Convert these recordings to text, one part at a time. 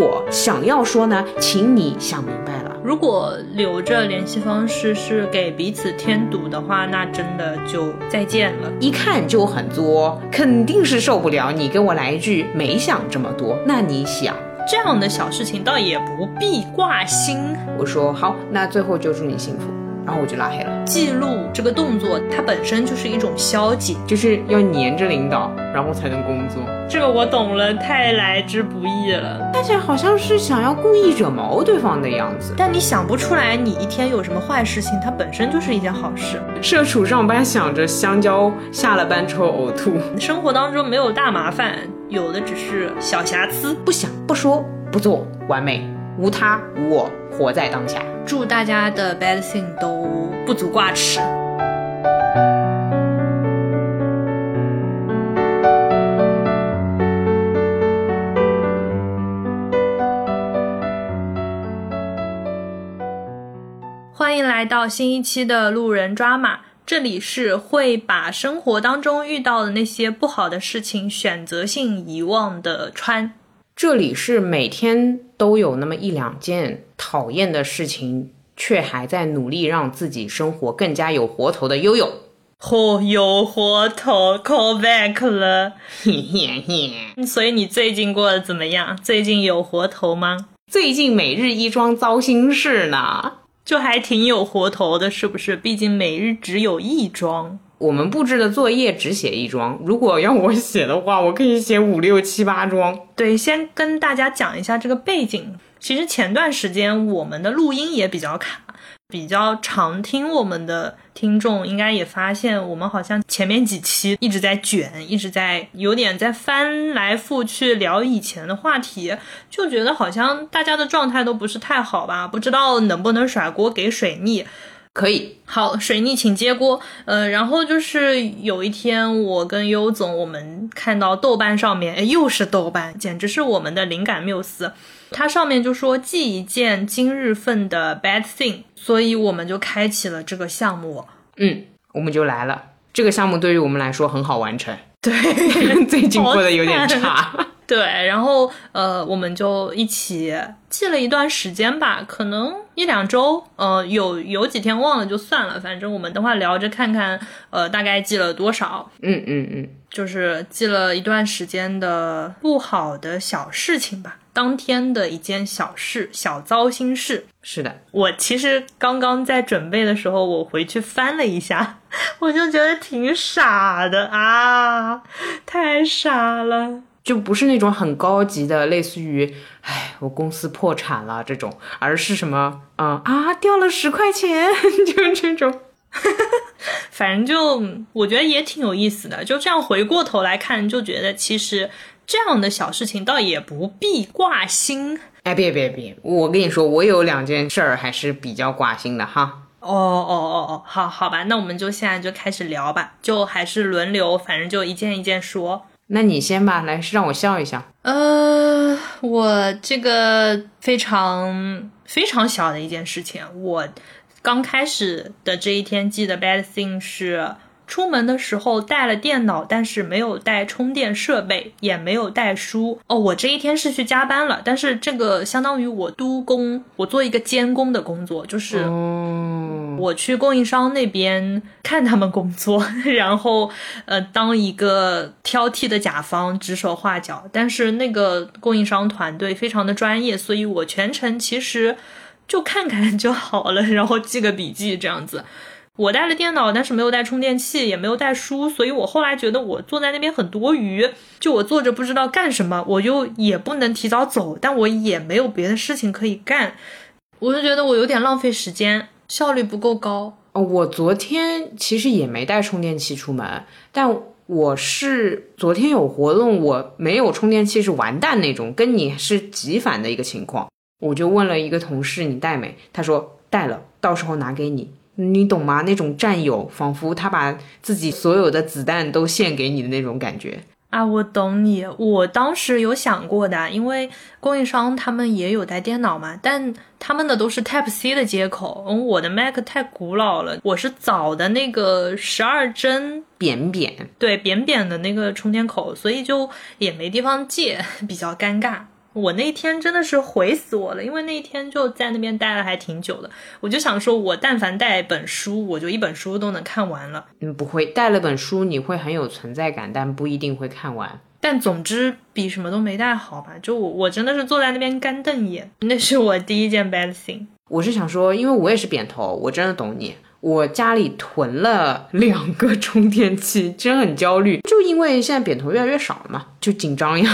果想要说呢，请你想明白了。如果留着联系方式是给彼此添堵的话，那真的就再见了。一看就很作，肯定是受不了。你跟我来一句没想这么多，那你想这样的小事情倒也不必挂心。我说好，那最后就祝你幸福。然后我就拉黑了。记录这个动作，它本身就是一种消极，就是要黏着领导，然后才能工作。这个我懂了，太来之不易了。看起来好像是想要故意惹毛对方的样子，但你想不出来，你一天有什么坏事情，它本身就是一件好事。社畜上班想着香蕉，下了班之后呕吐。生活当中没有大麻烦，有的只是小瑕疵。不想不说不做，完美，无他无我，活在当下。祝大家的 bad thing 都不足挂齿。来到新一期的路人抓马，这里是会把生活当中遇到的那些不好的事情选择性遗忘的川。这里是每天都有那么一两件讨厌的事情，却还在努力让自己生活更加有活头的悠悠。嚯，有活头，call back 了，嘿嘿嘿。所以你最近过得怎么样？最近有活头吗？最近每日一桩糟心事呢，就还挺有活头的，是不是？毕竟每日只有一桩。我们布置的作业只写一桩，如果要我写的话，我可以写五六七八桩。对，先跟大家讲一下这个背景。其实前段时间我们的录音也比较卡，比较常听我们的听众应该也发现，我们好像前面几期一直在卷，一直在有点在翻来覆去聊以前的话题，就觉得好像大家的状态都不是太好吧？不知道能不能甩锅给水逆。可以，好，水逆请接锅。呃，然后就是有一天，我跟优总，我们看到豆瓣上面，哎，又是豆瓣，简直是我们的灵感缪斯。它上面就说记一件今日份的 bad thing，所以我们就开启了这个项目。嗯，我们就来了。这个项目对于我们来说很好完成。对，最近过得有点差。对，然后呃，我们就一起记了一段时间吧，可能一两周，呃，有有几天忘了就算了，反正我们等会聊着看看，呃，大概记了多少。嗯嗯嗯，就是记了一段时间的不好的小事情吧，当天的一件小事，小糟心事。是的，我其实刚刚在准备的时候，我回去翻了一下，我就觉得挺傻的啊，太傻了。就不是那种很高级的，类似于“哎，我公司破产了”这种，而是什么，嗯啊，掉了十块钱，就这种。反正就我觉得也挺有意思的。就这样回过头来看，就觉得其实这样的小事情倒也不必挂心。哎，别别别，我跟你说，我有两件事儿还是比较挂心的哈。哦哦哦哦，好好吧，那我们就现在就开始聊吧，就还是轮流，反正就一件一件说。那你先吧，来让我笑一笑。呃，我这个非常非常小的一件事情，我刚开始的这一天记得 bad thing 是。出门的时候带了电脑，但是没有带充电设备，也没有带书。哦，我这一天是去加班了，但是这个相当于我督工，我做一个监工的工作，就是我去供应商那边看他们工作，然后呃当一个挑剔的甲方，指手画脚。但是那个供应商团队非常的专业，所以我全程其实就看看就好了，然后记个笔记这样子。我带了电脑，但是没有带充电器，也没有带书，所以我后来觉得我坐在那边很多余。就我坐着不知道干什么，我就也不能提早走，但我也没有别的事情可以干，我就觉得我有点浪费时间，效率不够高。哦，我昨天其实也没带充电器出门，但我是昨天有活动，我没有充电器是完蛋那种，跟你是极反的一个情况。我就问了一个同事，你带没？他说带了，到时候拿给你。你懂吗？那种战友，仿佛他把自己所有的子弹都献给你的那种感觉啊！我懂你，我当时有想过的，因为供应商他们也有带电脑嘛，但他们的都是 Type C 的接口，嗯我的 Mac 太古老了，我是早的那个十二针扁扁，对扁扁的那个充电口，所以就也没地方借，比较尴尬。我那天真的是毁死我了，因为那一天就在那边待了还挺久的。我就想说，我但凡带本书，我就一本书都能看完了。嗯，不会带了本书，你会很有存在感，但不一定会看完。但总之比什么都没带好吧？就我我真的是坐在那边干瞪眼，那是我第一件 bad thing。我是想说，因为我也是扁头，我真的懂你。我家里囤了两个充电器，真很焦虑，就因为现在扁头越来越少了嘛，就紧张呀。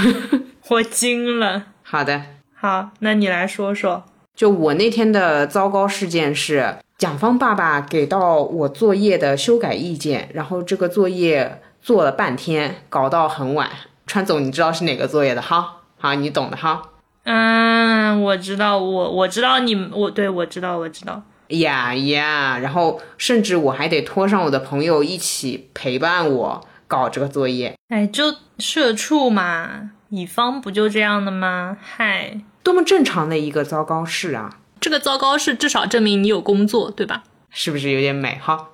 我惊了。好的，好，那你来说说。就我那天的糟糕事件是，甲方爸爸给到我作业的修改意见，然后这个作业做了半天，搞到很晚。川总，你知道是哪个作业的哈？好，你懂的哈。嗯，我知道，我我知道你，我对我知道，我知道。呀呀，然后甚至我还得拖上我的朋友一起陪伴我搞这个作业。哎，就社畜嘛。乙方不就这样的吗？嗨，多么正常的一个糟糕事啊！这个糟糕事至少证明你有工作，对吧？是不是有点美哈？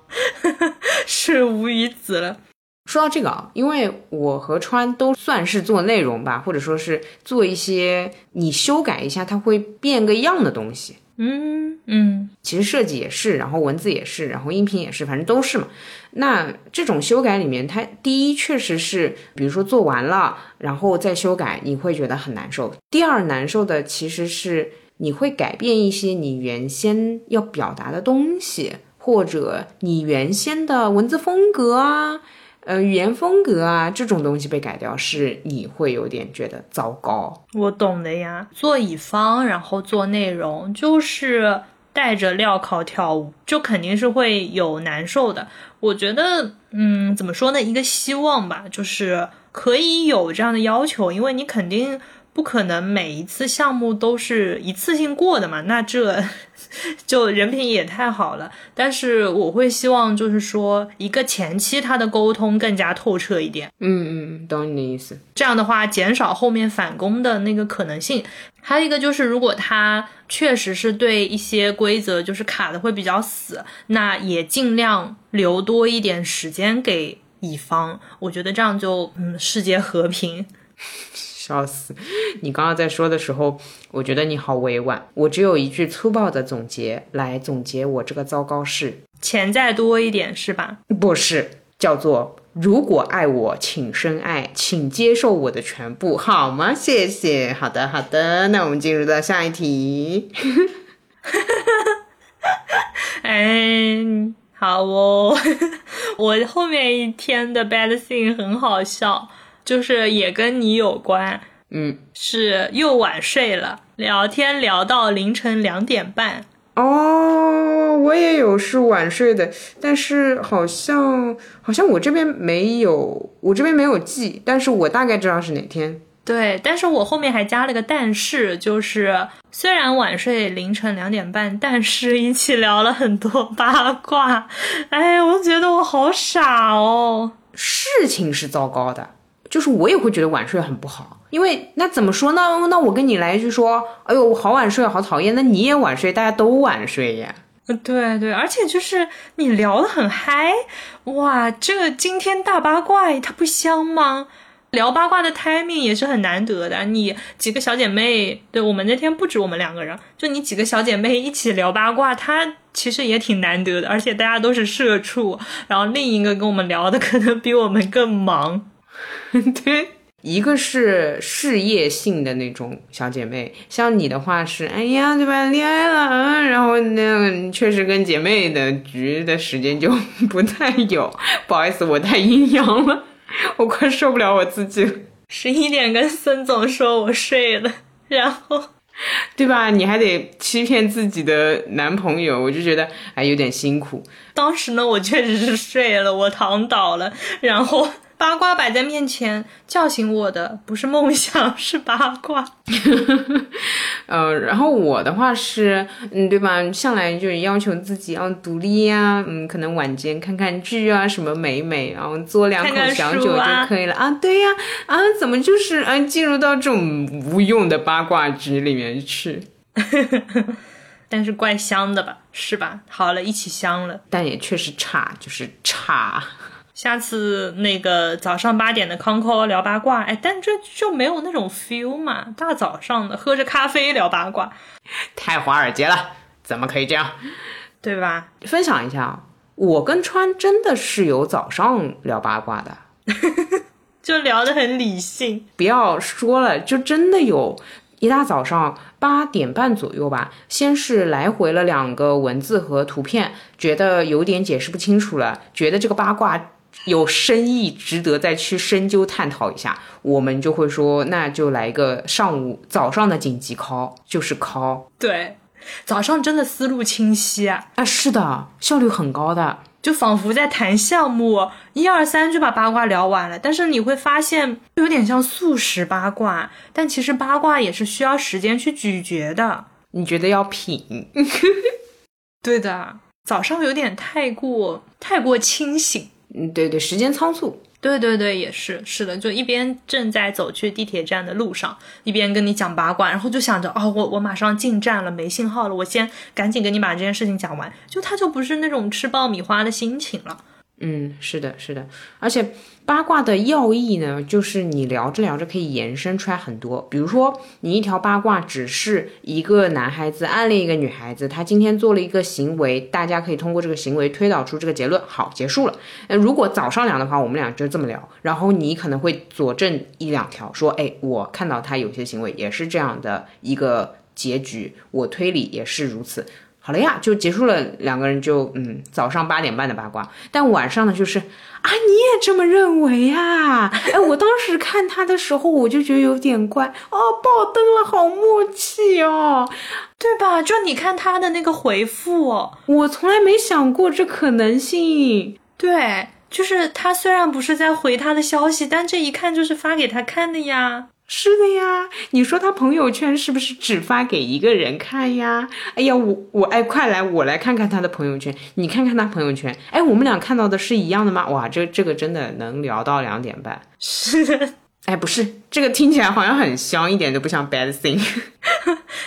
是无语子了。说到这个啊，因为我和川都算是做内容吧，或者说是做一些你修改一下它会变个样的东西。嗯嗯，其实设计也是，然后文字也是，然后音频也是，反正都是嘛。那这种修改里面，它第一确实是，比如说做完了，然后再修改，你会觉得很难受。第二难受的其实是你会改变一些你原先要表达的东西，或者你原先的文字风格啊。呃，语言风格啊，这种东西被改掉，是你会有点觉得糟糕。我懂的呀，做乙方，然后做内容，就是带着镣铐跳舞，就肯定是会有难受的。我觉得，嗯，怎么说呢？一个希望吧，就是可以有这样的要求，因为你肯定。不可能每一次项目都是一次性过的嘛？那这 就人品也太好了。但是我会希望，就是说一个前期他的沟通更加透彻一点。嗯嗯，懂你的意思。这样的话，减少后面返工的那个可能性。还有一个就是，如果他确实是对一些规则就是卡的会比较死，那也尽量留多一点时间给乙方。我觉得这样就嗯，世界和平。笑死！你刚刚在说的时候，我觉得你好委婉。我只有一句粗暴的总结来总结我这个糟糕事：钱再多一点是吧？不是，叫做如果爱我，请深爱，请接受我的全部，好吗？谢谢。好的，好的。那我们进入到下一题。哎，好哦。我后面一天的 bad thing 很好笑。就是也跟你有关，嗯，是又晚睡了，聊天聊到凌晨两点半。哦，我也有是晚睡的，但是好像好像我这边没有，我这边没有记，但是我大概知道是哪天。对，但是我后面还加了个但是，就是虽然晚睡凌晨两点半，但是一起聊了很多八卦。哎，我觉得我好傻哦。事情是糟糕的。就是我也会觉得晚睡很不好，因为那怎么说呢？那我跟你来一句说，哎呦，我好晚睡，好讨厌。那你也晚睡，大家都晚睡呀。对对，而且就是你聊得很嗨，哇，这个惊天大八卦，它不香吗？聊八卦的 timing 也是很难得的。你几个小姐妹，对我们那天不止我们两个人，就你几个小姐妹一起聊八卦，它其实也挺难得的。而且大家都是社畜，然后另一个跟我们聊的可能比我们更忙。对，一个是事业性的那种小姐妹，像你的话是，哎呀，对吧？恋爱了，然后那确实跟姐妹的局的时间就不太有。不好意思，我太阴阳了，我快受不了我自己了。十一点跟孙总说我睡了，然后，对吧？你还得欺骗自己的男朋友，我就觉得哎有点辛苦。当时呢，我确实是睡了，我躺倒了，然后。八卦摆在面前，叫醒我的不是梦想，是八卦。呃，然后我的话是，嗯，对吧？向来就是要求自己要独立呀，嗯，可能晚间看看剧啊，什么美美，然后嘬两口小酒就可以了啊。对呀，啊，怎么就是啊，进入到这种无用的八卦局里面去？但是怪香的吧，是吧？好了，一起香了，但也确实差，就是差。下次那个早上八点的康 call 聊八卦，哎，但这就没有那种 feel 嘛？大早上的喝着咖啡聊八卦，太华尔街了，怎么可以这样？对吧？分享一下，我跟川真的是有早上聊八卦的，就聊得很理性。不要说了，就真的有一大早上八点半左右吧，先是来回了两个文字和图片，觉得有点解释不清楚了，觉得这个八卦。有深意，值得再去深究探讨一下，我们就会说，那就来一个上午早上的紧急 call，就是 call。对，早上真的思路清晰啊！啊，是的，效率很高的，就仿佛在谈项目，一二三就把八卦聊完了。但是你会发现，有点像速食八卦，但其实八卦也是需要时间去咀嚼的。你觉得要品？对的，早上有点太过太过清醒。嗯，对对，时间仓促，对对对，也是是的，就一边正在走去地铁站的路上，一边跟你讲八卦，然后就想着，哦，我我马上进站了，没信号了，我先赶紧跟你把这件事情讲完，就他就不是那种吃爆米花的心情了。嗯，是的，是的，而且八卦的要义呢，就是你聊着聊着可以延伸出来很多。比如说，你一条八卦只是一个男孩子暗恋一个女孩子，他今天做了一个行为，大家可以通过这个行为推导出这个结论，好，结束了。呃，如果早上聊的话，我们俩就这么聊，然后你可能会佐证一两条，说，哎，我看到他有些行为也是这样的一个结局，我推理也是如此。好了呀，就结束了。两个人就嗯，早上八点半的八卦，但晚上呢，就是啊，你也这么认为呀？哎，我当时看他的时候，我就觉得有点怪哦，爆灯了，好默契哦，对吧？就你看他的那个回复，我从来没想过这可能性。对，就是他虽然不是在回他的消息，但这一看就是发给他看的呀。是的呀，你说他朋友圈是不是只发给一个人看呀？哎呀，我我哎，快来我来看看他的朋友圈，你看看他朋友圈，哎，我们俩看到的是一样的吗？哇，这这个真的能聊到两点半。是的，哎，不是，这个听起来好像很香，一点都不像 bad thing。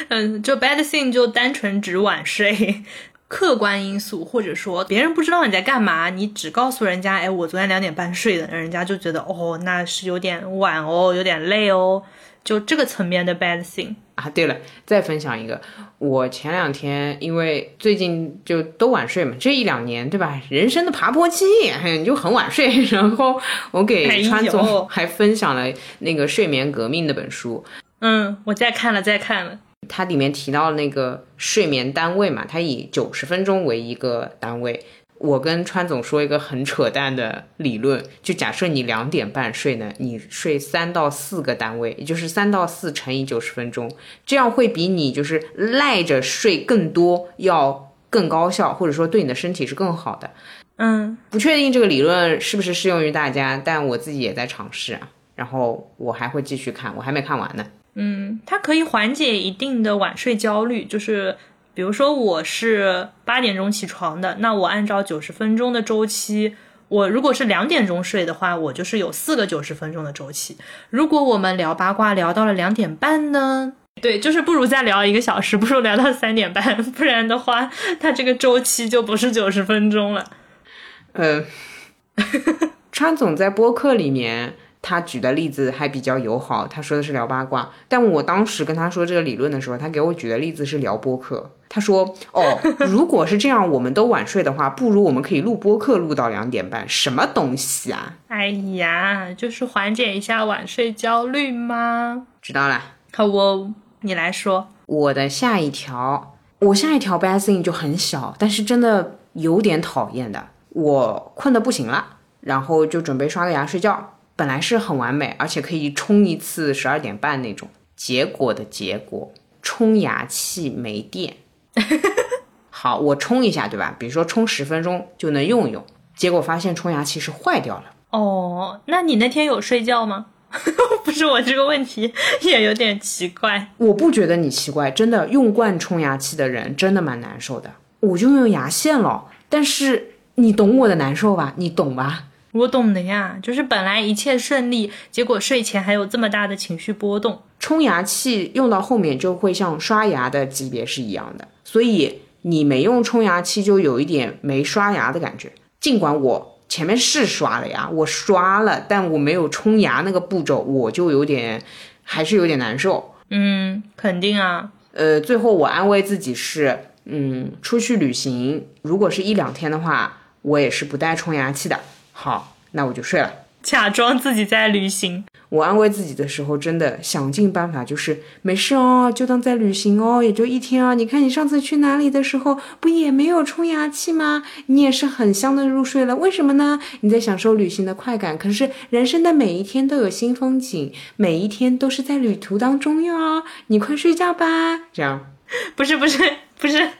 嗯，就 bad thing 就单纯指晚睡。客观因素，或者说别人不知道你在干嘛，你只告诉人家，哎，我昨天两点半睡的，人家就觉得，哦，那是有点晚哦，有点累哦，就这个层面的 bad thing 啊。对了，再分享一个，我前两天因为最近就都晚睡嘛，这一两年对吧，人生的爬坡期，你就很晚睡，然后我给川总还分享了那个《睡眠革命》那本书，嗯，我再看了，再看了。它里面提到那个睡眠单位嘛，它以九十分钟为一个单位。我跟川总说一个很扯淡的理论，就假设你两点半睡呢，你睡三到四个单位，也就是三到四乘以九十分钟，这样会比你就是赖着睡更多要更高效，或者说对你的身体是更好的。嗯，不确定这个理论是不是适用于大家，但我自己也在尝试啊。然后我还会继续看，我还没看完呢。嗯，它可以缓解一定的晚睡焦虑，就是比如说我是八点钟起床的，那我按照九十分钟的周期，我如果是两点钟睡的话，我就是有四个九十分钟的周期。如果我们聊八卦聊到了两点半呢？对，就是不如再聊一个小时，不如聊到三点半，不然的话，它这个周期就不是九十分钟了。呃，川总在播客里面。他举的例子还比较友好，他说的是聊八卦，但我当时跟他说这个理论的时候，他给我举的例子是聊播客。他说：“哦，如果是这样，我们都晚睡的话，不如我们可以录播客录到两点半，什么东西啊？”哎呀，就是缓解一下晚睡焦虑吗？知道了，好，我你来说我的下一条，我下一条 bad thing 就很小，但是真的有点讨厌的。我困得不行了，然后就准备刷个牙睡觉。本来是很完美，而且可以冲一次十二点半那种。结果的结果，冲牙器没电。好，我冲一下，对吧？比如说冲十分钟就能用用。结果发现冲牙器是坏掉了。哦，那你那天有睡觉吗？不是我这个问题也有点奇怪。我不觉得你奇怪，真的用惯冲牙器的人真的蛮难受的。我就用牙线了，但是你懂我的难受吧？你懂吧？我懂的呀，就是本来一切顺利，结果睡前还有这么大的情绪波动。冲牙器用到后面就会像刷牙的级别是一样的，所以你没用冲牙器就有一点没刷牙的感觉。尽管我。前面是刷了牙，我刷了，但我没有冲牙那个步骤，我就有点还是有点难受。嗯，肯定啊。呃，最后我安慰自己是，嗯，出去旅行，如果是一两天的话，我也是不带冲牙器的。好，那我就睡了。假装自己在旅行。我安慰自己的时候，真的想尽办法，就是没事哦，就当在旅行哦，也就一天啊。你看你上次去哪里的时候，不也没有冲牙器吗？你也是很香的入睡了，为什么呢？你在享受旅行的快感。可是人生的每一天都有新风景，每一天都是在旅途当中哟。你快睡觉吧。这样，不是不是不是。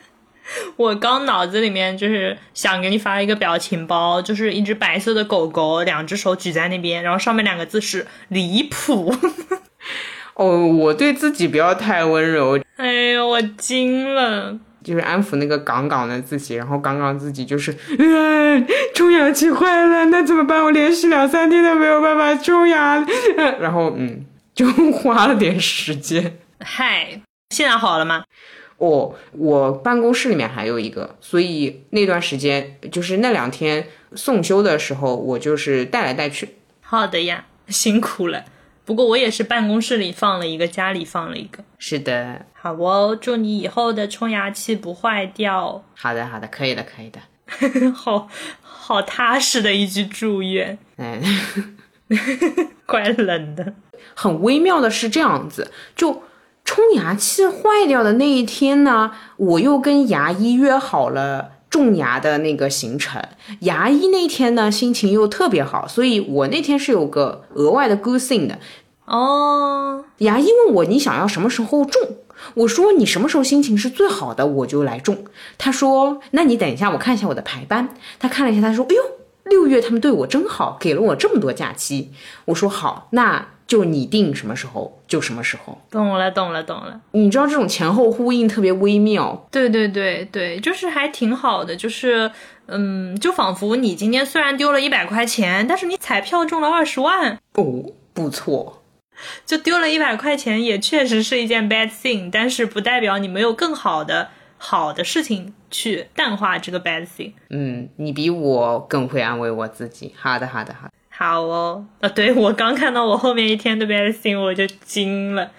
我刚脑子里面就是想给你发一个表情包，就是一只白色的狗狗，两只手举在那边，然后上面两个字是离谱。哦，我对自己不要太温柔。哎呦，我惊了！就是安抚那个杠杠的自己，然后杠杠自己就是，嗯，冲牙器坏了，那怎么办？我连续两三天都没有办法冲牙，然后嗯，就花了点时间。嗨，现在好了吗？哦，我办公室里面还有一个，所以那段时间就是那两天送修的时候，我就是带来带去。好的呀，辛苦了。不过我也是办公室里放了一个，家里放了一个。是的，好哦，祝你以后的冲牙器不坏掉。好的，好的，可以的，可以的。好好踏实的一句祝愿。哎，怪冷的。很微妙的是这样子，就。冲牙器坏掉的那一天呢，我又跟牙医约好了种牙的那个行程。牙医那天呢，心情又特别好，所以我那天是有个额外的 good thing 的。哦，牙医问我你想要什么时候种，我说你什么时候心情是最好的，我就来种。他说那你等一下，我看一下我的排班。他看了一下，他说哎呦，六月他们对我真好，给了我这么多假期。我说好，那。就你定什么时候就什么时候，懂了懂了懂了。你知道这种前后呼应特别微妙，对对对对，就是还挺好的，就是嗯，就仿佛你今天虽然丢了一百块钱，但是你彩票中了二十万哦，不错。就丢了一百块钱也确实是一件 bad thing，但是不代表你没有更好的好的事情去淡化这个 bad thing。嗯，你比我更会安慰我自己。好的好的好的。好哦，啊，对我刚看到我后面一天的 bad thing，我就惊了。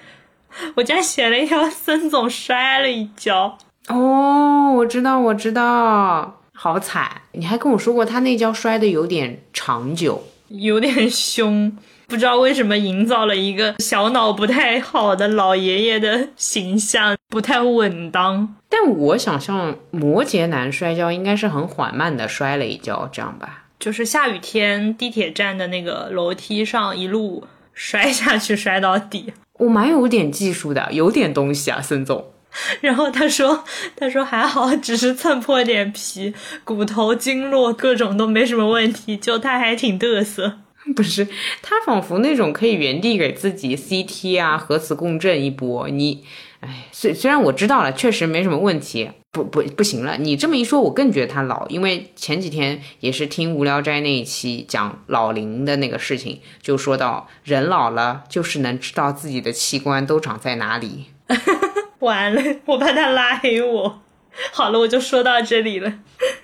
我竟然写了一条孙总摔了一跤。哦，我知道，我知道，好惨。你还跟我说过他那跤摔的有点长久，有点凶，不知道为什么营造了一个小脑不太好的老爷爷的形象，不太稳当。但我想象摩羯男摔跤应该是很缓慢的摔了一跤，这样吧。就是下雨天地铁站的那个楼梯上一路摔下去摔到底，我蛮有点技术的，有点东西啊，孙总。然后他说，他说还好，只是蹭破点皮，骨头经络各种都没什么问题，就他还挺嘚瑟。不是，他仿佛那种可以原地给自己 CT 啊核磁共振一波，你。哎，虽虽然我知道了，确实没什么问题，不不不行了。你这么一说，我更觉得他老，因为前几天也是听无聊斋那一期讲老龄的那个事情，就说到人老了就是能知道自己的器官都长在哪里。完了，我怕他拉黑我。好了，我就说到这里了。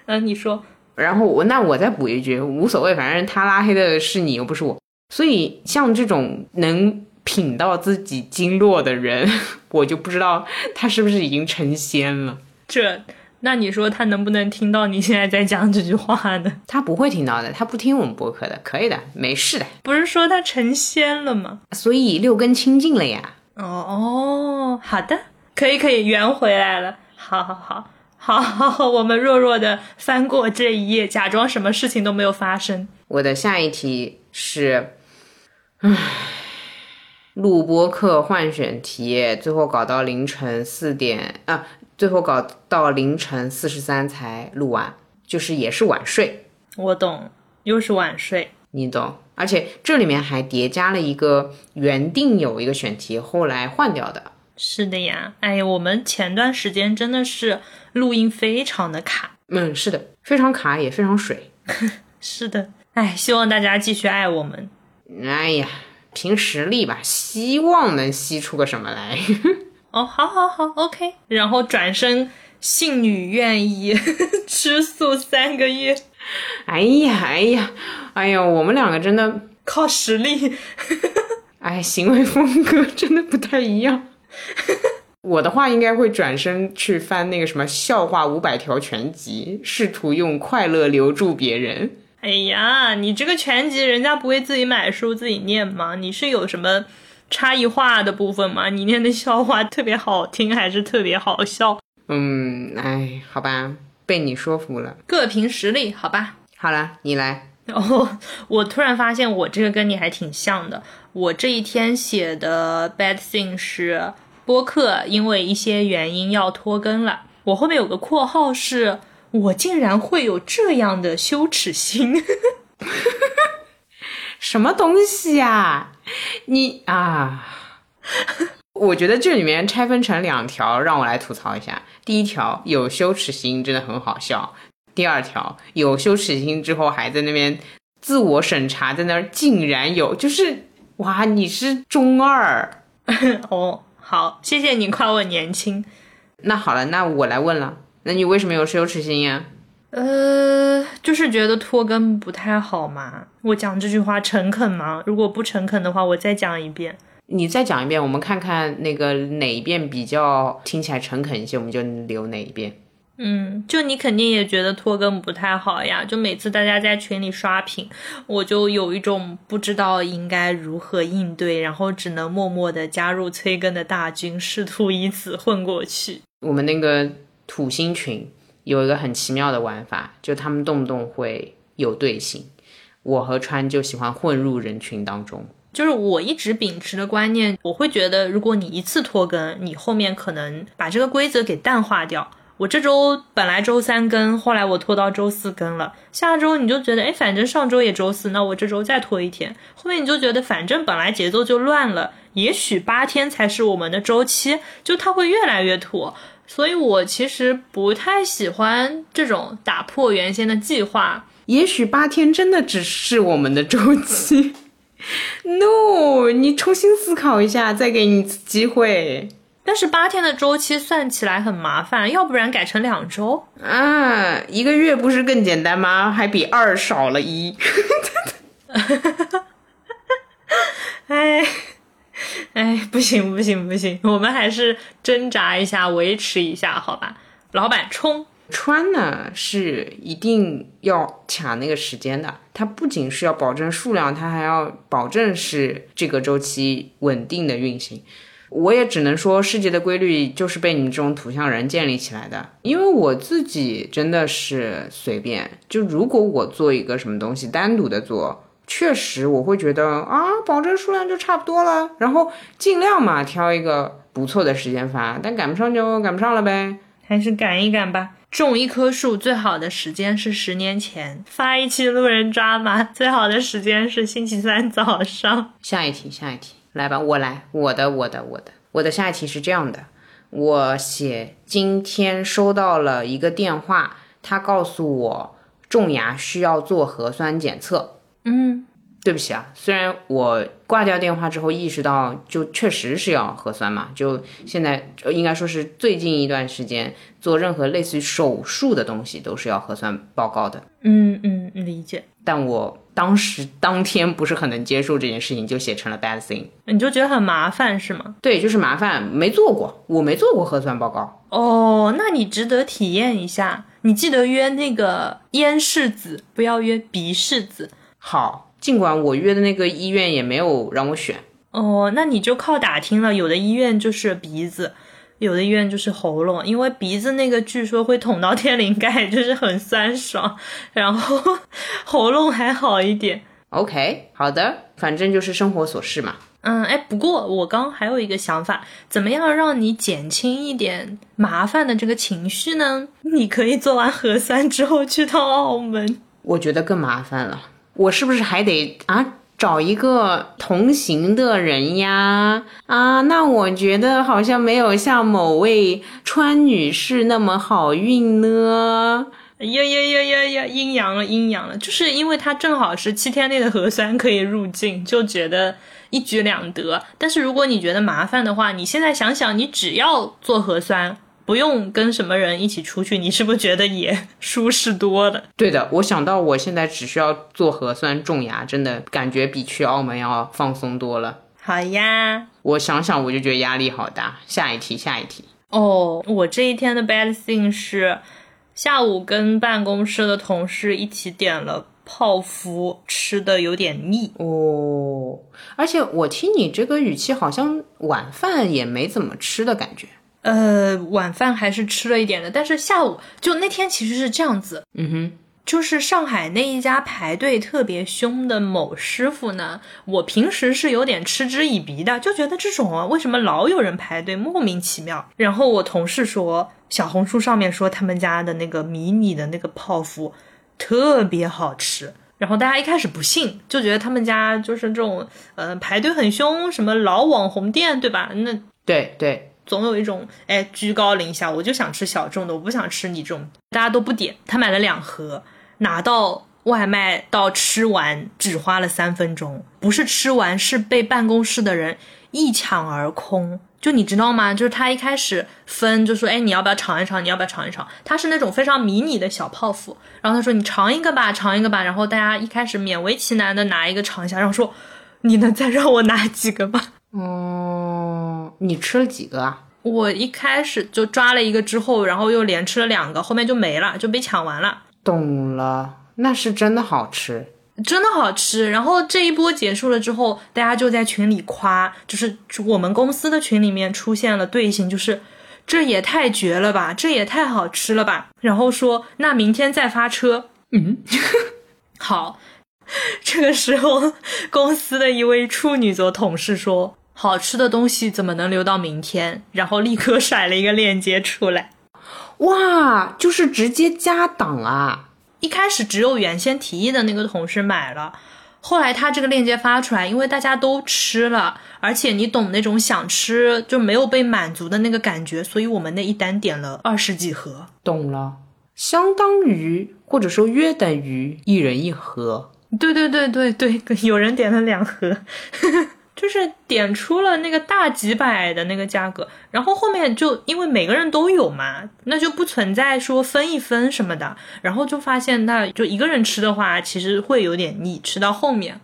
嗯，你说。然后我那我再补一句，无所谓，反正他拉黑的是你，又不是我。所以像这种能。品到自己经络的人，我就不知道他是不是已经成仙了。这，那你说他能不能听到你现在在讲这句话呢？他不会听到的，他不听我们播客的，可以的，没事的。不是说他成仙了吗？所以六根清净了呀。哦哦，好的，可以可以圆回来了。好好好，好好好，我们弱弱的翻过这一页，假装什么事情都没有发生。我的下一题是，唉。录播课换选题，最后搞到凌晨四点啊，最后搞到凌晨四十三才录完，就是也是晚睡。我懂，又是晚睡，你懂。而且这里面还叠加了一个原定有一个选题，后来换掉的。是的呀，哎呀，我们前段时间真的是录音非常的卡。嗯，是的，非常卡，也非常水。是的，哎，希望大家继续爱我们。哎呀。凭实力吧，希望能吸出个什么来。哦，好，好，好，OK。然后转身，性女愿意 吃素三个月。哎呀，哎呀，哎呀，我们两个真的靠实力，哎，行为风格真的不太一样。我的话应该会转身去翻那个什么笑话五百条全集，试图用快乐留住别人。哎呀，你这个全集人家不会自己买书自己念吗？你是有什么差异化的部分吗？你念的笑话特别好听还是特别好笑？嗯，哎，好吧，被你说服了。各凭实力，好吧。好了，你来。哦，我突然发现我这个跟你还挺像的。我这一天写的 bad thing 是。播客因为一些原因要拖更了，我后面有个括号是，我竟然会有这样的羞耻心，什么东西呀？你啊，我觉得这里面拆分成两条，让我来吐槽一下。第一条有羞耻心真的很好笑，第二条有羞耻心之后还在那边自我审查，在那儿竟然有，就是哇，你是中二 哦。好，谢谢你夸我年轻。那好了，那我来问了，那你为什么有羞耻心呀？呃，就是觉得拖更不太好嘛。我讲这句话诚恳吗？如果不诚恳的话，我再讲一遍。你再讲一遍，我们看看那个哪一遍比较听起来诚恳一些，我们就留哪一遍。嗯，就你肯定也觉得拖更不太好呀。就每次大家在群里刷屏，我就有一种不知道应该如何应对，然后只能默默的加入催更的大军，试图以此混过去。我们那个土星群有一个很奇妙的玩法，就他们动不动会有队形，我和川就喜欢混入人群当中。就是我一直秉持的观念，我会觉得如果你一次拖更，你后面可能把这个规则给淡化掉。我这周本来周三更，后来我拖到周四更了。下周你就觉得，哎，反正上周也周四，那我这周再拖一天。后面你就觉得，反正本来节奏就乱了，也许八天才是我们的周期，就它会越来越拖。所以我其实不太喜欢这种打破原先的计划。也许八天真的只是我们的周期。No，你重新思考一下，再给你一次机会。但是八天的周期算起来很麻烦，要不然改成两周啊？一个月不是更简单吗？还比二少了一。哎 哎，不行不行不行，我们还是挣扎一下，维持一下，好吧？老板冲！穿呢是一定要卡那个时间的，它不仅是要保证数量，它还要保证是这个周期稳定的运行。我也只能说，世界的规律就是被你们这种土象人建立起来的。因为我自己真的是随便，就如果我做一个什么东西单独的做，确实我会觉得啊，保证数量就差不多了，然后尽量嘛挑一个不错的时间发，但赶不上就赶不上了呗，还是赶一赶吧。种一棵树最好的时间是十年前，发一期路人抓马最好的时间是星期三早上。下一题，下一题。来吧，我来，我的，我的，我的，我的下一题是这样的，我写今天收到了一个电话，他告诉我种牙需要做核酸检测。嗯，对不起啊，虽然我挂掉电话之后意识到，就确实是要核酸嘛，就现在应该说是最近一段时间做任何类似于手术的东西都是要核酸报告的。嗯嗯，理解。但我。当时当天不是很能接受这件事情，就写成了 bad thing。你就觉得很麻烦是吗？对，就是麻烦，没做过，我没做过核酸报告。哦，那你值得体验一下。你记得约那个咽拭子，不要约鼻拭子。好，尽管我约的那个医院也没有让我选。哦，那你就靠打听了。有的医院就是鼻子。有的医院就是喉咙，因为鼻子那个据说会捅到天灵盖，就是很酸爽。然后 喉咙还好一点。OK，好的，反正就是生活琐事嘛。嗯，哎，不过我刚还有一个想法，怎么样让你减轻一点麻烦的这个情绪呢？你可以做完核酸之后去趟澳门。我觉得更麻烦了，我是不是还得啊？找一个同行的人呀，啊，那我觉得好像没有像某位川女士那么好运呢。呀呀呀呀呀，阴阳了，阴阳了，就是因为他正好是七天内的核酸可以入境，就觉得一举两得。但是如果你觉得麻烦的话，你现在想想，你只要做核酸，不用跟什么人一起出去，你是不是觉得也舒适多了？对的，我想到我现在只需要做核酸种牙，真的感觉比去澳门要放松多了。好呀，我想想我就觉得压力好大。下一题，下一题。哦，我这一天的 bad thing 是下午跟办公室的同事一起点了泡芙，吃的有点腻。哦，而且我听你这个语气，好像晚饭也没怎么吃的感觉。呃，晚饭还是吃了一点的，但是下午就那天其实是这样子，嗯哼，就是上海那一家排队特别凶的某师傅呢，我平时是有点嗤之以鼻的，就觉得这种啊，为什么老有人排队，莫名其妙。然后我同事说，小红书上面说他们家的那个迷你的那个泡芙特别好吃，然后大家一开始不信，就觉得他们家就是这种呃排队很凶，什么老网红店，对吧？那对对。总有一种哎居高临下，我就想吃小众的，我不想吃你这种，大家都不点。他买了两盒，拿到外卖到吃完只花了三分钟，不是吃完，是被办公室的人一抢而空。就你知道吗？就是他一开始分就说，哎，你要不要尝一尝？你要不要尝一尝？他是那种非常迷你的小泡芙，然后他说你尝一个吧，尝一个吧。然后大家一开始勉为其难的拿一个尝一下，然后说你能再让我拿几个吗？哦，你吃了几个啊？我一开始就抓了一个，之后然后又连吃了两个，后面就没了，就被抢完了。懂了，那是真的好吃，真的好吃。然后这一波结束了之后，大家就在群里夸，就是我们公司的群里面出现了队形，就是这也太绝了吧，这也太好吃了吧。然后说那明天再发车。嗯，好。这个时候，公司的一位处女座同事说。好吃的东西怎么能留到明天？然后立刻甩了一个链接出来，哇，就是直接加档啊！一开始只有原先提议的那个同事买了，后来他这个链接发出来，因为大家都吃了，而且你懂那种想吃就没有被满足的那个感觉，所以我们那一单点了二十几盒。懂了，相当于或者说约等于一人一盒。对对对对对，有人点了两盒。就是点出了那个大几百的那个价格，然后后面就因为每个人都有嘛，那就不存在说分一分什么的，然后就发现那就一个人吃的话，其实会有点腻，吃到后面，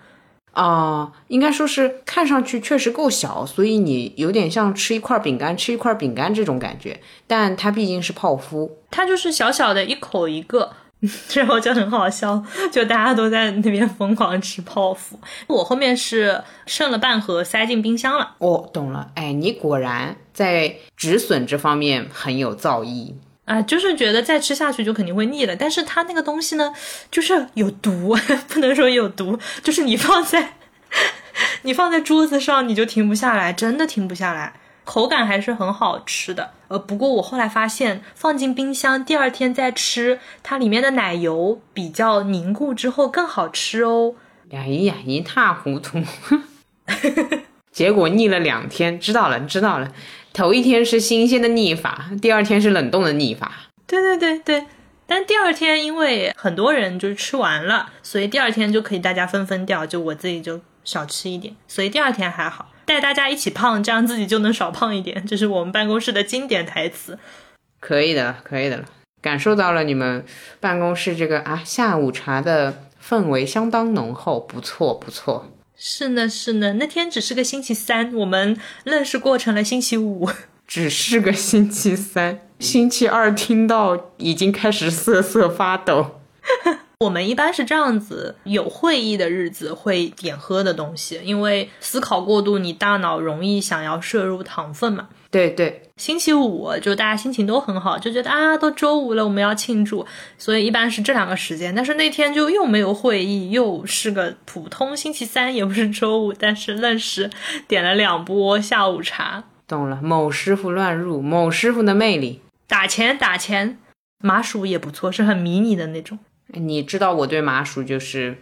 啊，应该说是看上去确实够小，所以你有点像吃一块饼干，吃一块饼干这种感觉，但它毕竟是泡芙，它就是小小的一口一个。然后就很好笑，就大家都在那边疯狂吃泡芙。我后面是剩了半盒，塞进冰箱了。哦，懂了。哎，你果然在止损这方面很有造诣啊！就是觉得再吃下去就肯定会腻了。但是它那个东西呢，就是有毒，不能说有毒，就是你放在 你放在桌子上，你就停不下来，真的停不下来。口感还是很好吃的，呃，不过我后来发现放进冰箱，第二天再吃，它里面的奶油比较凝固之后更好吃哦。哎呀，一塌糊涂，结果腻了两天。知道了，知道了。头一天是新鲜的腻法，第二天是冷冻的腻法。对对对对，但第二天因为很多人就是吃完了，所以第二天就可以大家分分掉，就我自己就少吃一点，所以第二天还好。带大家一起胖，这样自己就能少胖一点。这是我们办公室的经典台词。可以的，可以的了。感受到了你们办公室这个啊下午茶的氛围相当浓厚，不错不错。是呢是呢，那天只是个星期三，我们愣是过成了星期五。只是个星期三，星期二听到已经开始瑟瑟发抖。我们一般是这样子，有会议的日子会点喝的东西，因为思考过度，你大脑容易想要摄入糖分嘛。对对，星期五就大家心情都很好，就觉得啊，都周五了，我们要庆祝，所以一般是这两个时间。但是那天就又没有会议，又是个普通星期三，也不是周五，但是愣是点了两波下午茶。懂了，某师傅乱入，某师傅的魅力，打钱打钱，麻薯也不错，是很迷你的那种。你知道我对麻薯就是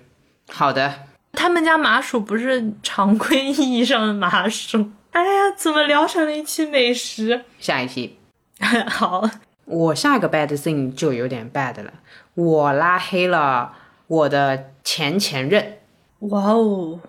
好的，他们家麻薯不是常规意义上的麻薯。哎呀，怎么聊成了一期美食？下一题，好，我下一个 bad thing 就有点 bad 了，我拉黑了我的前前任。哇哦，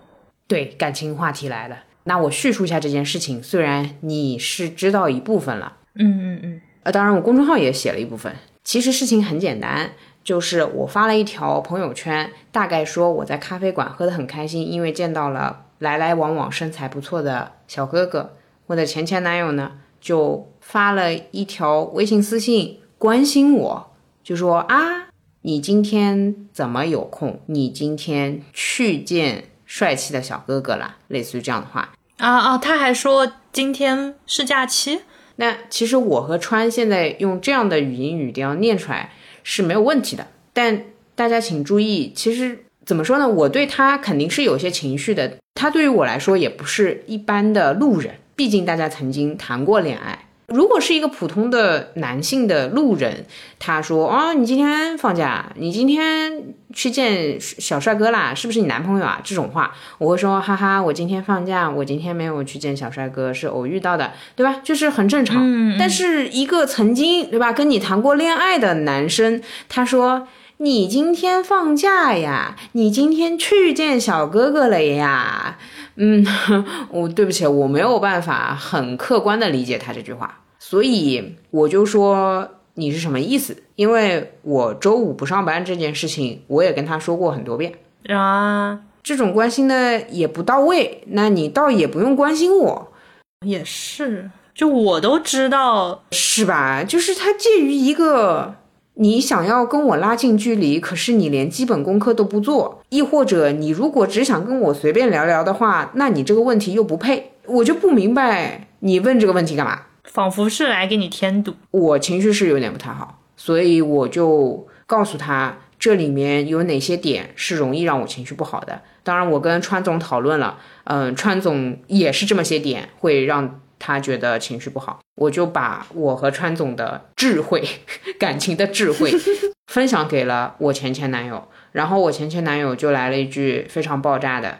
对，感情话题来了。那我叙述一下这件事情，虽然你是知道一部分了，嗯嗯嗯。呃，当然我公众号也写了一部分。其实事情很简单，就是我发了一条朋友圈，大概说我在咖啡馆喝得很开心，因为见到了来来往往身材不错的小哥哥。我的前前男友呢，就发了一条微信私信关心我，就说啊，你今天怎么有空？你今天去见帅气的小哥哥了？类似于这样的话。啊啊，他还说今天是假期。那其实我和川现在用这样的语音语调念出来是没有问题的，但大家请注意，其实怎么说呢？我对他肯定是有些情绪的，他对于我来说也不是一般的路人，毕竟大家曾经谈过恋爱。如果是一个普通的男性的路人，他说哦，你今天放假，你今天去见小帅哥啦，是不是你男朋友啊？这种话我会说，哈哈，我今天放假，我今天没有去见小帅哥，是偶遇到的，对吧？就是很正常。但是一个曾经对吧跟你谈过恋爱的男生，他说你今天放假呀，你今天去见小哥哥了呀。嗯，我对不起，我没有办法很客观的理解他这句话，所以我就说你是什么意思？因为我周五不上班这件事情，我也跟他说过很多遍啊，这种关心呢也不到位，那你倒也不用关心我，也是，就我都知道是吧？就是他介于一个。你想要跟我拉近距离，可是你连基本功课都不做；亦或者你如果只想跟我随便聊聊的话，那你这个问题又不配。我就不明白你问这个问题干嘛？仿佛是来给你添堵。我情绪是有点不太好，所以我就告诉他这里面有哪些点是容易让我情绪不好的。当然，我跟川总讨论了，嗯，川总也是这么些点会让。他觉得情绪不好，我就把我和川总的智慧、感情的智慧 分享给了我前前男友，然后我前前男友就来了一句非常爆炸的，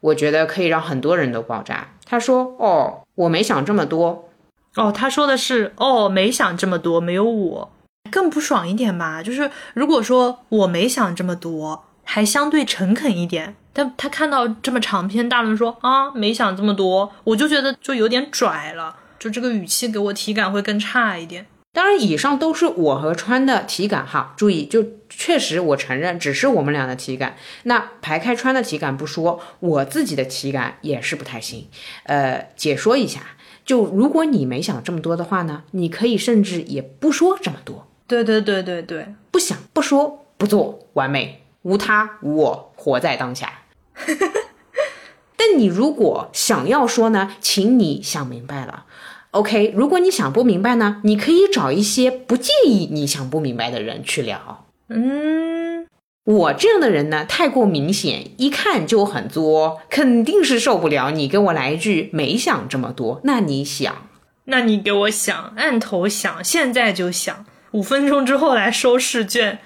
我觉得可以让很多人都爆炸。他说：“哦，我没想这么多。”哦，他说的是：“哦，没想这么多，没有我更不爽一点吧？就是如果说我没想这么多，还相对诚恳一点。”但他看到这么长篇大论说啊，没想这么多，我就觉得就有点拽了，就这个语气给我体感会更差一点。当然，以上都是我和川的体感哈，注意，就确实我承认，只是我们俩的体感。那排开川的体感不说，我自己的体感也是不太行。呃，解说一下，就如果你没想这么多的话呢，你可以甚至也不说这么多。对对对对对，不想不说不做，完美，无他无我，活在当下。但你如果想要说呢，请你想明白了，OK。如果你想不明白呢，你可以找一些不介意你想不明白的人去聊。嗯，我这样的人呢，太过明显，一看就很作，肯定是受不了。你给我来一句没想这么多，那你想？那你给我想，按头想，现在就想，五分钟之后来收试卷。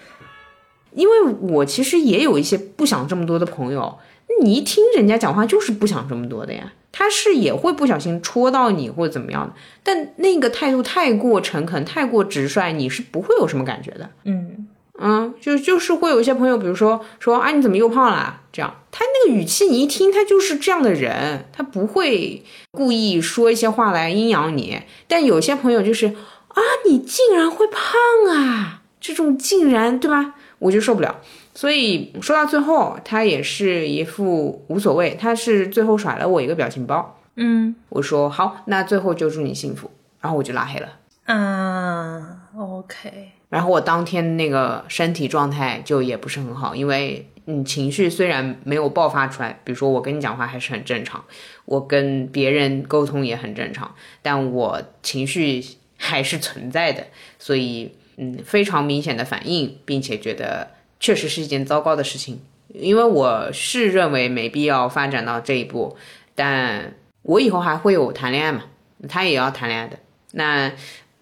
因为我其实也有一些不想这么多的朋友。你一听人家讲话就是不想这么多的呀，他是也会不小心戳到你或者怎么样的，但那个态度太过诚恳、太过直率，你是不会有什么感觉的。嗯嗯，就就是会有一些朋友，比如说说啊你怎么又胖了？这样，他那个语气你一听，他就是这样的人，他不会故意说一些话来阴阳你。但有些朋友就是啊你竟然会胖啊，这种竟然对吧？我就受不了。所以说到最后，他也是一副无所谓。他是最后甩了我一个表情包，嗯，我说好，那最后就祝你幸福，然后我就拉黑了。嗯，OK。然后我当天那个身体状态就也不是很好，因为嗯情绪虽然没有爆发出来，比如说我跟你讲话还是很正常，我跟别人沟通也很正常，但我情绪还是存在的，所以嗯非常明显的反应，并且觉得。确实是一件糟糕的事情，因为我是认为没必要发展到这一步，但我以后还会有谈恋爱嘛，他也要谈恋爱的，那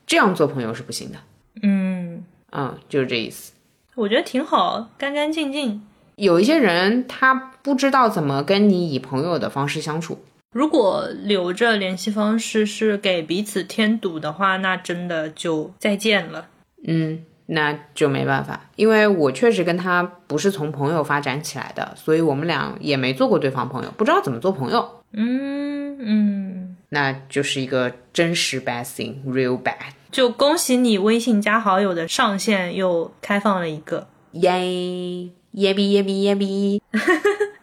这样做朋友是不行的。嗯嗯，就是这意思。我觉得挺好，干干净净。有一些人他不知道怎么跟你以朋友的方式相处，如果留着联系方式是给彼此添堵的话，那真的就再见了。嗯。那就没办法，因为我确实跟他不是从朋友发展起来的，所以我们俩也没做过对方朋友，不知道怎么做朋友。嗯嗯，那就是一个真实 bad thing，real bad。就恭喜你微信加好友的上限又开放了一个，耶耶比耶比耶比！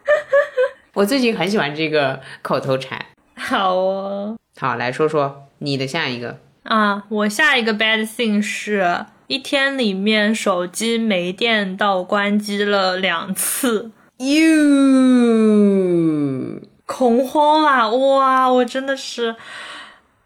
我最近很喜欢这个口头禅。好哦，好，来说说你的下一个啊，我下一个 bad thing 是一天里面手机没电到关机了两次，you 恐慌啊！哇，我真的是，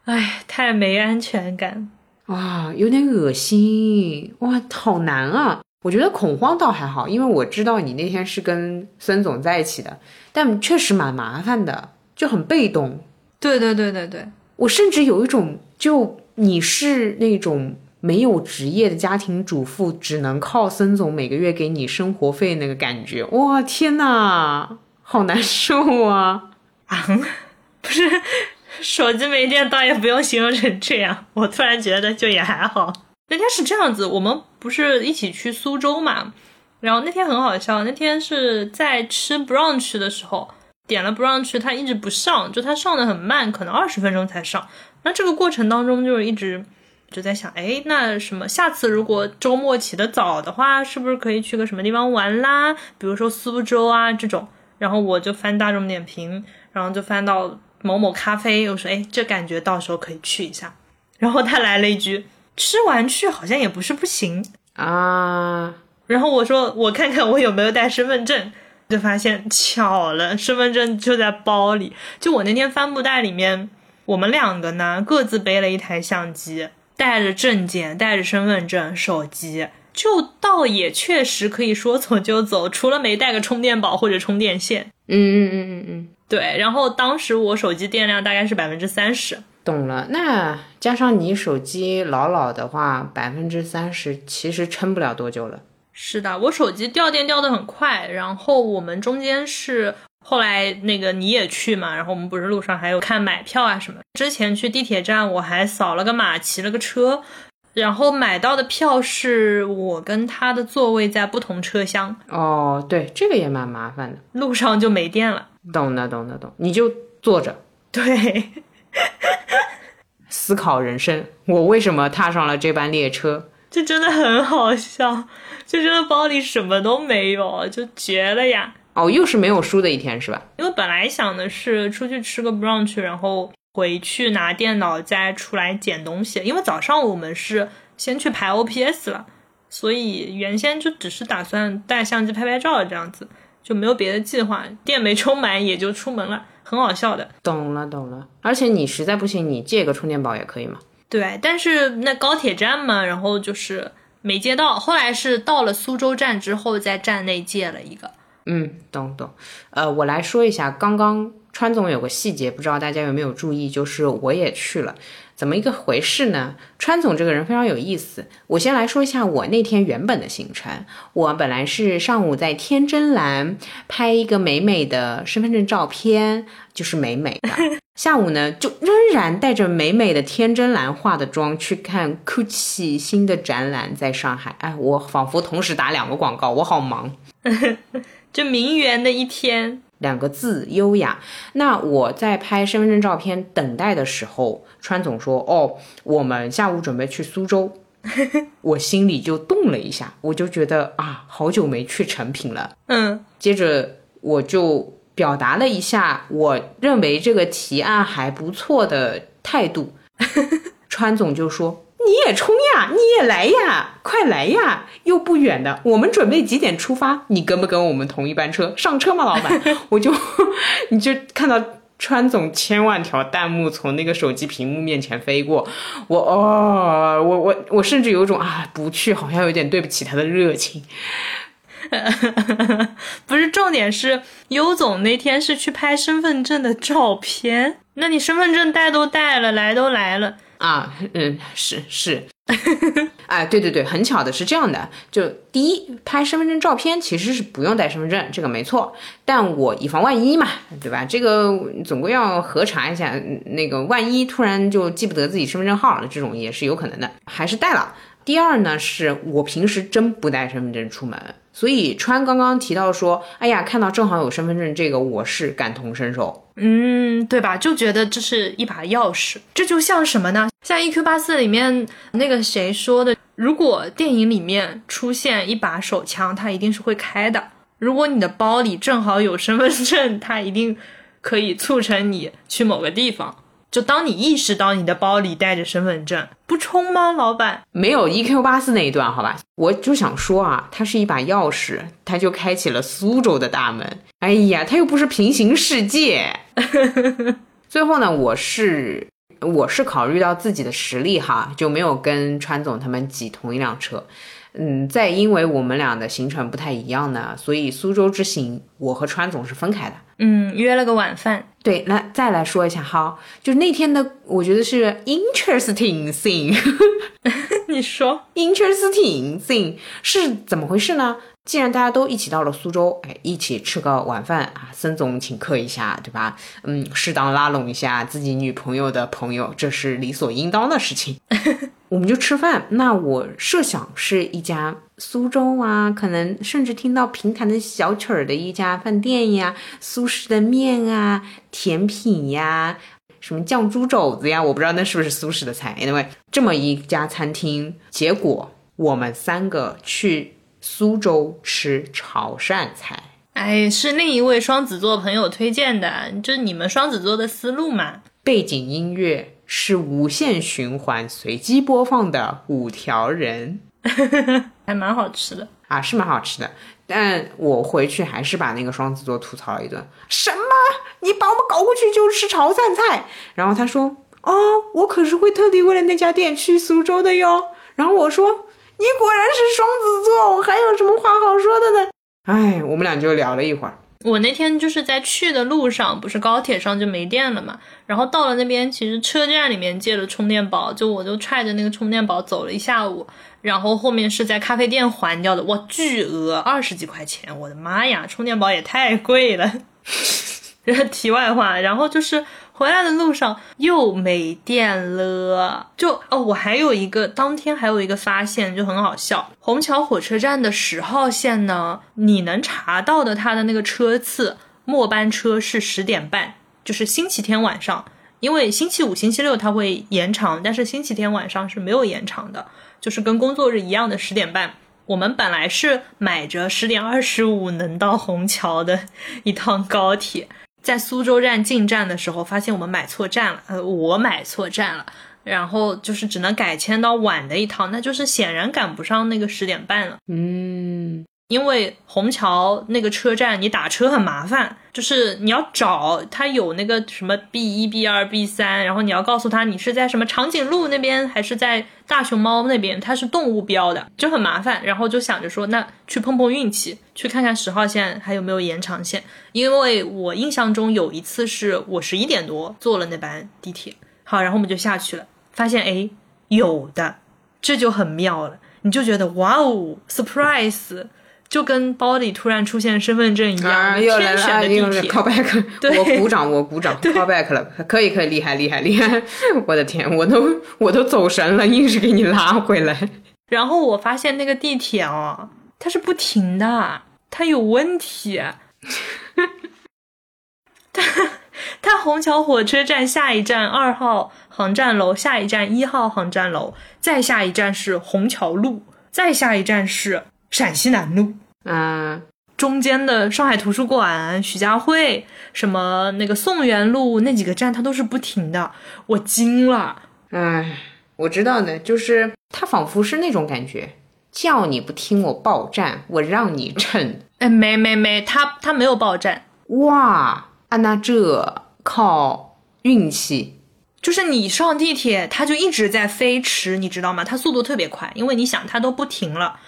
哎，太没安全感。哇，有点恶心哇，好难啊！我觉得恐慌倒还好，因为我知道你那天是跟孙总在一起的，但确实蛮麻烦的，就很被动。对对对对对，我甚至有一种，就你是那种没有职业的家庭主妇，只能靠孙总每个月给你生活费那个感觉。哇，天呐，好难受啊！啊，不是。手机没电倒也不用形容成这样，我突然觉得就也还好。那天是这样子，我们不是一起去苏州嘛？然后那天很好笑，那天是在吃 brunch 的时候点了 brunch，它一直不上，就它上的很慢，可能二十分钟才上。那这个过程当中就是一直就在想，哎，那什么，下次如果周末起得早的话，是不是可以去个什么地方玩啦？比如说苏州啊这种。然后我就翻大众点评，然后就翻到。某某咖啡，我说，哎，这感觉到时候可以去一下。然后他来了一句，吃完去好像也不是不行啊。然后我说，我看看我有没有带身份证，就发现巧了，身份证就在包里。就我那天帆布袋里面，我们两个呢各自背了一台相机，带着证件，带着身份证，手机，就倒也确实可以说走就走，除了没带个充电宝或者充电线。嗯嗯嗯嗯嗯。对，然后当时我手机电量大概是百分之三十，懂了。那加上你手机老老的话，百分之三十其实撑不了多久了。是的，我手机掉电掉的很快。然后我们中间是后来那个你也去嘛，然后我们不是路上还有看买票啊什么。之前去地铁站我还扫了个码，骑了个车，然后买到的票是我跟他的座位在不同车厢。哦，对，这个也蛮麻烦的，路上就没电了。懂的，懂的，懂。你就坐着，对，思考人生。我为什么踏上了这班列车？这真的很好笑，就真的包里什么都没有，就绝了呀！哦，又是没有书的一天是吧？因为本来想的是出去吃个 brunch，然后回去拿电脑再出来捡东西。因为早上我们是先去排 OPS 了，所以原先就只是打算带相机拍拍照这样子。就没有别的计划，电没充满也就出门了，很好笑的。懂了懂了，而且你实在不行，你借个充电宝也可以嘛。对，但是那高铁站嘛，然后就是没借到，后来是到了苏州站之后，在站内借了一个。嗯，懂懂。呃，我来说一下，刚刚川总有个细节，不知道大家有没有注意，就是我也去了。怎么一个回事呢？川总这个人非常有意思。我先来说一下我那天原本的行程。我本来是上午在天真蓝拍一个美美的身份证照片，就是美美的。下午呢，就仍然带着美美的天真蓝化的妆去看 GUCCI 新的展览，在上海。哎，我仿佛同时打两个广告，我好忙。就名媛的一天。两个字优雅。那我在拍身份证照片等待的时候，川总说：“哦，我们下午准备去苏州。” 我心里就动了一下，我就觉得啊，好久没去成品了。嗯，接着我就表达了一下我认为这个提案还不错的态度。川总就说。你也冲呀，你也来呀，快来呀！又不远的，我们准备几点出发？你跟不跟我们同一班车？上车吗，老板？我就，你就看到川总千万条弹幕从那个手机屏幕面前飞过，我哦，我我我甚至有种啊，不去好像有点对不起他的热情。不是，重点是优总那天是去拍身份证的照片，那你身份证带都带了，来都来了。啊，嗯，是是，哎，对对对，很巧的是这样的，就第一拍身份证照片其实是不用带身份证，这个没错，但我以防万一嘛，对吧？这个总归要核查一下，那个万一突然就记不得自己身份证号了，这种也是有可能的，还是带了。第二呢，是我平时真不带身份证出门，所以川刚刚提到说，哎呀，看到正好有身份证这个，我是感同身受。嗯，对吧？就觉得这是一把钥匙，这就像什么呢？像 EQ 八四里面那个谁说的，如果电影里面出现一把手枪，它一定是会开的。如果你的包里正好有身份证，它一定可以促成你去某个地方。就当你意识到你的包里带着身份证，不冲吗，老板？没有 EQ 八四那一段，好吧，我就想说啊，它是一把钥匙，它就开启了苏州的大门。哎呀，它又不是平行世界。最后呢，我是我是考虑到自己的实力哈，就没有跟川总他们挤同一辆车。嗯，再因为我们俩的行程不太一样呢，所以苏州之行我和川总是分开的。嗯，约了个晚饭。对，那再来说一下哈，就是那天的，我觉得是 interesting thing。你说 interesting thing 是怎么回事呢？既然大家都一起到了苏州，哎，一起吃个晚饭啊，森总请客一下，对吧？嗯，适当拉拢一下自己女朋友的朋友，这是理所应当的事情。我们就吃饭。那我设想是一家苏州啊，可能甚至听到平弹的小曲儿的一家饭店呀，苏式的面啊，甜品呀，什么酱猪肘子呀，我不知道那是不是苏式的菜。Anyway，这么一家餐厅，结果我们三个去。苏州吃潮汕菜，哎，是另一位双子座朋友推荐的，就是你们双子座的思路嘛。背景音乐是无限循环、随机播放的五条人，还蛮好吃的啊，是蛮好吃的。但我回去还是把那个双子座吐槽了一顿。什么？你把我们搞过去就吃潮汕菜？然后他说：“哦，我可是会特地为了那家店去苏州的哟。”然后我说。你果然是双子座，我还有什么话好说的呢？哎，我们俩就聊了一会儿。我那天就是在去的路上，不是高铁上就没电了嘛。然后到了那边，其实车站里面借了充电宝，就我就揣着那个充电宝走了一下午。然后后面是在咖啡店还掉的，哇，巨额二十几块钱，我的妈呀，充电宝也太贵了。题外话，然后就是回来的路上又没电了，就哦，我还有一个当天还有一个发现，就很好笑。虹桥火车站的十号线呢，你能查到的它的那个车次，末班车是十点半，就是星期天晚上，因为星期五、星期六它会延长，但是星期天晚上是没有延长的，就是跟工作日一样的十点半。我们本来是买着十点二十五能到虹桥的一趟高铁。在苏州站进站的时候，发现我们买错站了，呃，我买错站了，然后就是只能改签到晚的一趟，那就是显然赶不上那个十点半了。嗯。因为虹桥那个车站，你打车很麻烦，就是你要找他有那个什么 B 一、B 二、B 三，然后你要告诉他你是在什么长颈鹿那边，还是在大熊猫那边，它是动物标的，就很麻烦。然后就想着说，那去碰碰运气，去看看十号线还有没有延长线。因为我印象中有一次是我十一点多坐了那班地铁，好，然后我们就下去了，发现哎有的，这就很妙了，你就觉得哇哦，surprise。就跟包里突然出现身份证一样，天选的地铁。call back，我鼓掌，我鼓掌，call back 了，可以，可以，厉害，厉害，厉害！我的天，我都我都走神了，硬是给你拉回来。然后我发现那个地铁哦，它是不停的，它有问题。它它虹桥火车站下一站二号航站楼，下一站一号航站楼，再下一站是虹桥路，再下一站是陕西南路。嗯，中间的上海图书馆、徐家汇，什么那个宋元路那几个站，它都是不停的，我惊了。哎，我知道的，就是它仿佛是那种感觉，叫你不听我报站，我让你乘。哎，没没没，它它没有报站。哇，啊，那这靠运气，就是你上地铁，它就一直在飞驰，你知道吗？它速度特别快，因为你想它都不停了。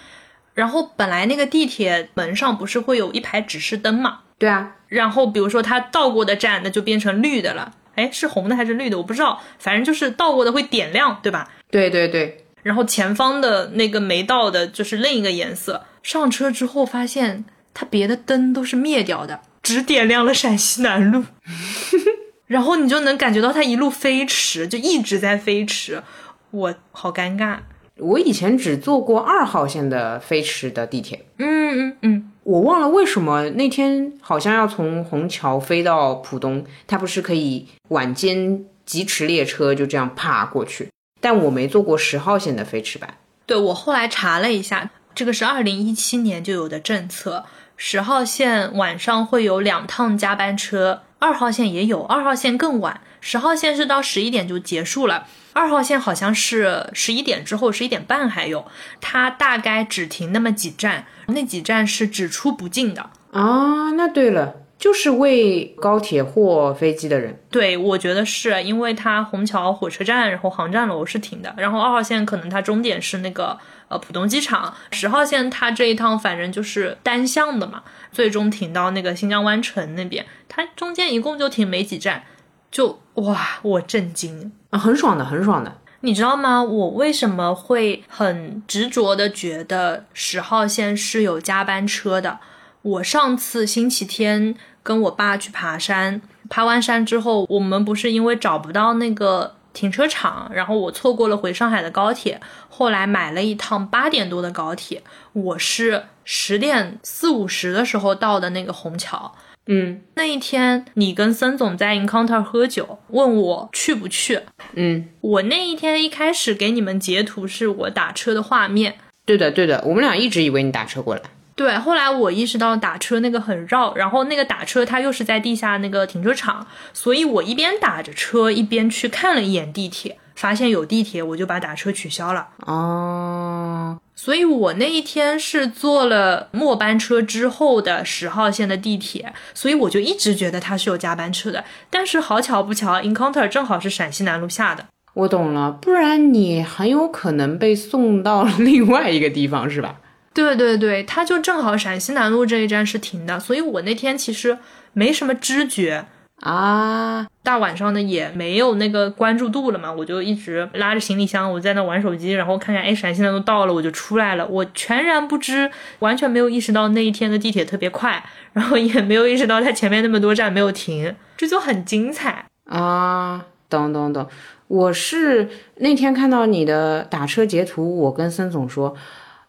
然后本来那个地铁门上不是会有一排指示灯嘛？对啊。然后比如说它到过的站，那就变成绿的了。哎，是红的还是绿的？我不知道，反正就是到过的会点亮，对吧？对对对。然后前方的那个没到的，就是另一个颜色。上车之后发现它别的灯都是灭掉的，只点亮了陕西南路。然后你就能感觉到它一路飞驰，就一直在飞驰。我好尴尬。我以前只坐过二号线的飞驰的地铁，嗯嗯嗯，我忘了为什么那天好像要从虹桥飞到浦东，它不是可以晚间疾驰列车就这样啪过去，但我没坐过十号线的飞驰版。对我后来查了一下，这个是二零一七年就有的政策，十号线晚上会有两趟加班车，二号线也有，二号线更晚，十号线是到十一点就结束了。二号线好像是十一点之后，十一点半还有，它大概只停那么几站，那几站是只出不进的啊。那对了，就是为高铁或飞机的人。对，我觉得是因为它虹桥火车站，然后航站楼是停的，然后二号线可能它终点是那个呃浦东机场，十号线它这一趟反正就是单向的嘛，最终停到那个新疆湾城那边，它中间一共就停没几站。就哇，我震惊很爽的，很爽的。你知道吗？我为什么会很执着的觉得十号线是有加班车的？我上次星期天跟我爸去爬山，爬完山之后，我们不是因为找不到那个停车场，然后我错过了回上海的高铁，后来买了一趟八点多的高铁，我是十点四五十的时候到的那个虹桥。嗯，那一天你跟森总在 Encounter 喝酒，问我去不去。嗯，我那一天一开始给你们截图是我打车的画面。对的，对的，我们俩一直以为你打车过来。对，后来我意识到打车那个很绕，然后那个打车它又是在地下那个停车场，所以我一边打着车一边去看了一眼地铁。发现有地铁，我就把打车取消了。哦，所以我那一天是坐了末班车之后的十号线的地铁，所以我就一直觉得它是有加班车的。但是好巧不巧，Encounter 正好是陕西南路下的。我懂了，不然你很有可能被送到另外一个地方，是吧？对对对，它就正好陕西南路这一站是停的，所以我那天其实没什么知觉。啊，大晚上的也没有那个关注度了嘛，我就一直拉着行李箱，我在那玩手机，然后看看，哎，陕西的都到了，我就出来了，我全然不知，完全没有意识到那一天的地铁特别快，然后也没有意识到它前面那么多站没有停，这就很精彩啊！懂懂懂，我是那天看到你的打车截图，我跟孙总说，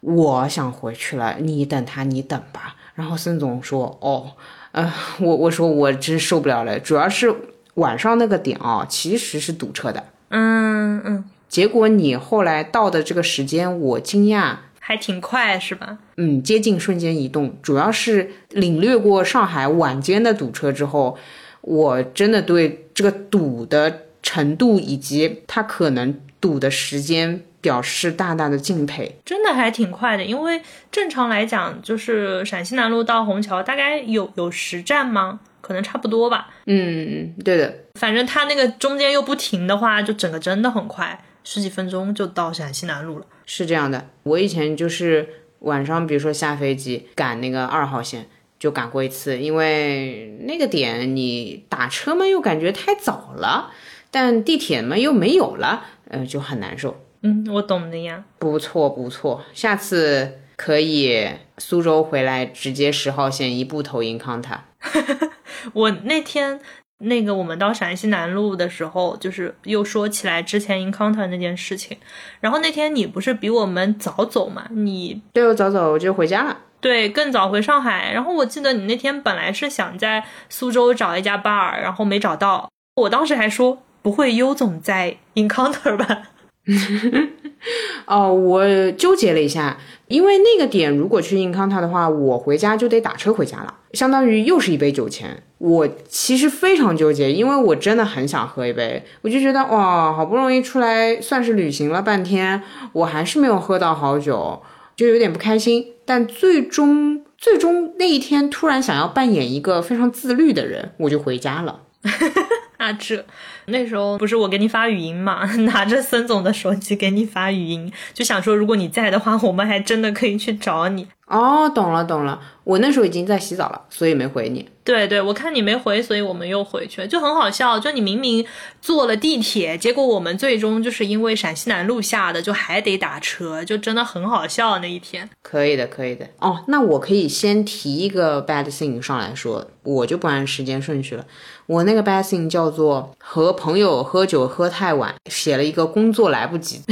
我想回去了，你等他，你等吧。然后孙总说，哦。呃，我我说我真受不了了，主要是晚上那个点啊，其实是堵车的。嗯嗯。结果你后来到的这个时间，我惊讶，还挺快是吧？嗯，接近瞬间移动。主要是领略过上海晚间的堵车之后，我真的对这个堵的程度以及它可能堵的时间。表示大大的敬佩，真的还挺快的。因为正常来讲，就是陕西南路到虹桥大概有有十站吗？可能差不多吧。嗯，对的。反正它那个中间又不停的话，就整个真的很快，十几分钟就到陕西南路了。是这样的，我以前就是晚上，比如说下飞机赶那个二号线，就赶过一次，因为那个点你打车嘛又感觉太早了，但地铁嘛又没有了，呃，就很难受。嗯，我懂的呀。不错不错，下次可以苏州回来直接十号线一步投银康塔。我那天那个我们到陕西南路的时候，就是又说起来之前 Encounter 那件事情。然后那天你不是比我们早走嘛？你对我早走，我就回家了。对，更早回上海。然后我记得你那天本来是想在苏州找一家 bar，然后没找到。我当时还说，不会优总在 Encounter 吧？哦，我纠结了一下，因为那个点如果去硬康它的话，我回家就得打车回家了，相当于又是一杯酒钱。我其实非常纠结，因为我真的很想喝一杯，我就觉得哇，好不容易出来算是旅行了半天，我还是没有喝到好酒，就有点不开心。但最终，最终那一天突然想要扮演一个非常自律的人，我就回家了。啊，这那时候不是我给你发语音嘛，拿着孙总的手机给你发语音，就想说如果你在的话，我们还真的可以去找你。哦，懂了懂了，我那时候已经在洗澡了，所以没回你。对对，我看你没回，所以我们又回去了，就很好笑。就你明明坐了地铁，结果我们最终就是因为陕西南路下的，就还得打车，就真的很好笑那一天。可以的，可以的。哦，那我可以先提一个 bad thing 上来说，我就不按时间顺序了。我那个 bad thing 叫做和朋友喝酒喝太晚，写了一个工作来不及。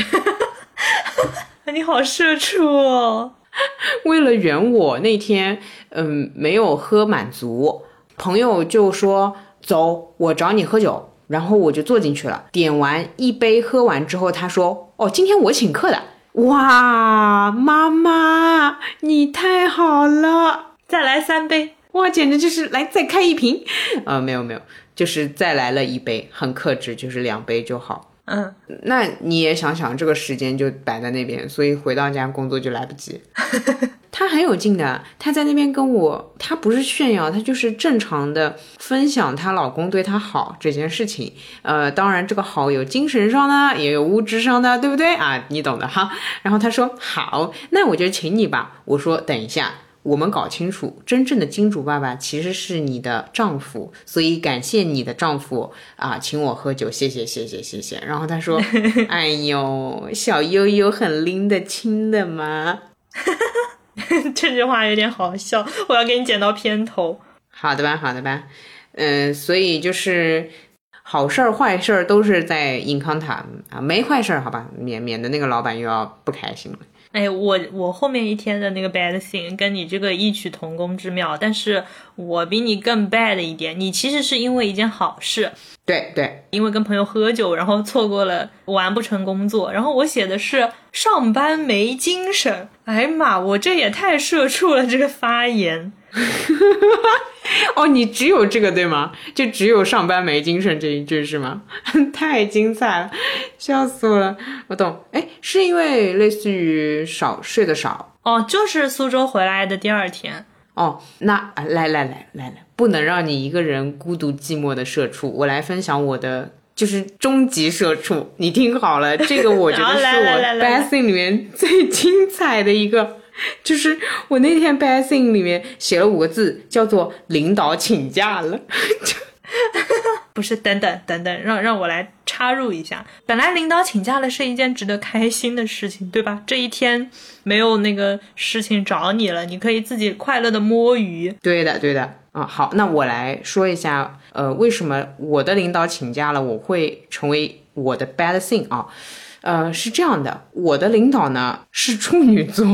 你好社畜哦。为了圆我那天嗯没有喝满足，朋友就说走，我找你喝酒，然后我就坐进去了。点完一杯喝完之后，他说哦，今天我请客的。哇，妈妈你太好了，再来三杯。哇，简直就是来再开一瓶。呃，没有没有，就是再来了一杯，很克制，就是两杯就好。嗯，那你也想想，这个时间就摆在那边，所以回到家工作就来不及。他很有劲的，他在那边跟我，他不是炫耀，他就是正常的分享她老公对她好这件事情。呃，当然这个好有精神上的，也有物质上的，对不对啊？你懂的哈。然后他说好，那我就请你吧。我说等一下。我们搞清楚，真正的金主爸爸其实是你的丈夫，所以感谢你的丈夫啊，请我喝酒，谢谢谢谢谢谢。然后他说：“哎呦，小悠悠很拎得清的吗？” 这句话有点好笑，我要给你剪到片头。好的吧，好的吧，嗯，所以就是好事儿坏事儿都是在银康塔啊，没坏事儿，好吧，免免得那个老板又要不开心了。哎，我我后面一天的那个 bad thing 跟你这个异曲同工之妙，但是我比你更 bad 一点。你其实是因为一件好事，对对，因为跟朋友喝酒，然后错过了完不成工作。然后我写的是上班没精神。哎呀妈，我这也太社畜了，这个发言。哦，你只有这个对吗？就只有上班没精神这一句是吗？太精彩了，笑死我了。我懂，哎，是因为类似于少睡得少哦，就是苏州回来的第二天哦。那来来来来来，不能让你一个人孤独寂寞的社畜，我来分享我的就是终极社畜。你听好了，这个我觉得是我 best 里面最精彩的一个。就是我那天 bad thing 里面写了五个字，叫做领导请假了。不是，等等等等，让让我来插入一下。本来领导请假了是一件值得开心的事情，对吧？这一天没有那个事情找你了，你可以自己快乐的摸鱼。对的，对的。啊，好，那我来说一下，呃，为什么我的领导请假了，我会成为我的 bad thing 啊？呃，是这样的，我的领导呢是处女座。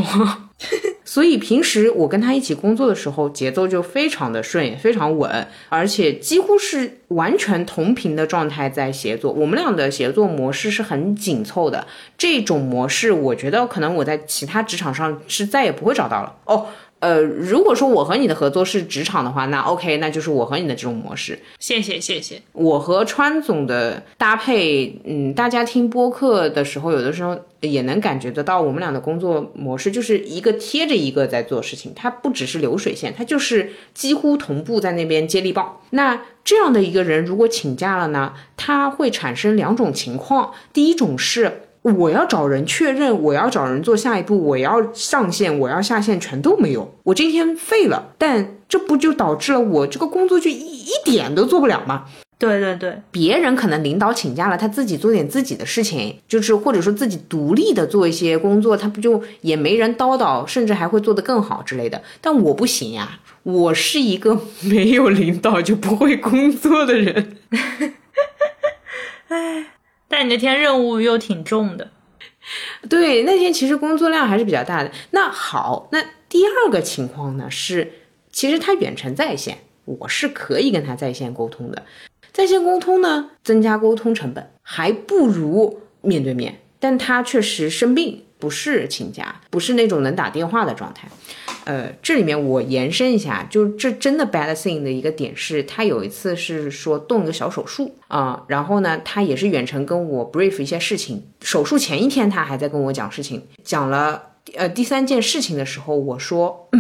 所以平时我跟他一起工作的时候，节奏就非常的顺，也非常稳，而且几乎是完全同频的状态在协作。我们俩的协作模式是很紧凑的，这种模式我觉得可能我在其他职场上是再也不会找到了哦。呃，如果说我和你的合作是职场的话，那 OK，那就是我和你的这种模式。谢谢谢谢。我和川总的搭配，嗯，大家听播客的时候，有的时候也能感觉得到，我们俩的工作模式就是一个贴着一个在做事情，它不只是流水线，它就是几乎同步在那边接力棒。那这样的一个人如果请假了呢，他会产生两种情况，第一种是。我要找人确认，我要找人做下一步，我要上线，我要下线，全都没有，我这一天废了。但这不就导致了我这个工作就一一点都做不了吗？对对对，别人可能领导请假了，他自己做点自己的事情，就是或者说自己独立的做一些工作，他不就也没人叨叨，甚至还会做得更好之类的。但我不行呀，我是一个没有领导就不会工作的人。唉。但你那天任务又挺重的，对，那天其实工作量还是比较大的。那好，那第二个情况呢是，其实他远程在线，我是可以跟他在线沟通的。在线沟通呢，增加沟通成本，还不如面对面。但他确实生病。不是请假，不是那种能打电话的状态。呃，这里面我延伸一下，就这真的 bad thing 的一个点是，他有一次是说动一个小手术啊，然后呢，他也是远程跟我 brief 一些事情。手术前一天他还在跟我讲事情，讲了呃第三件事情的时候，我说，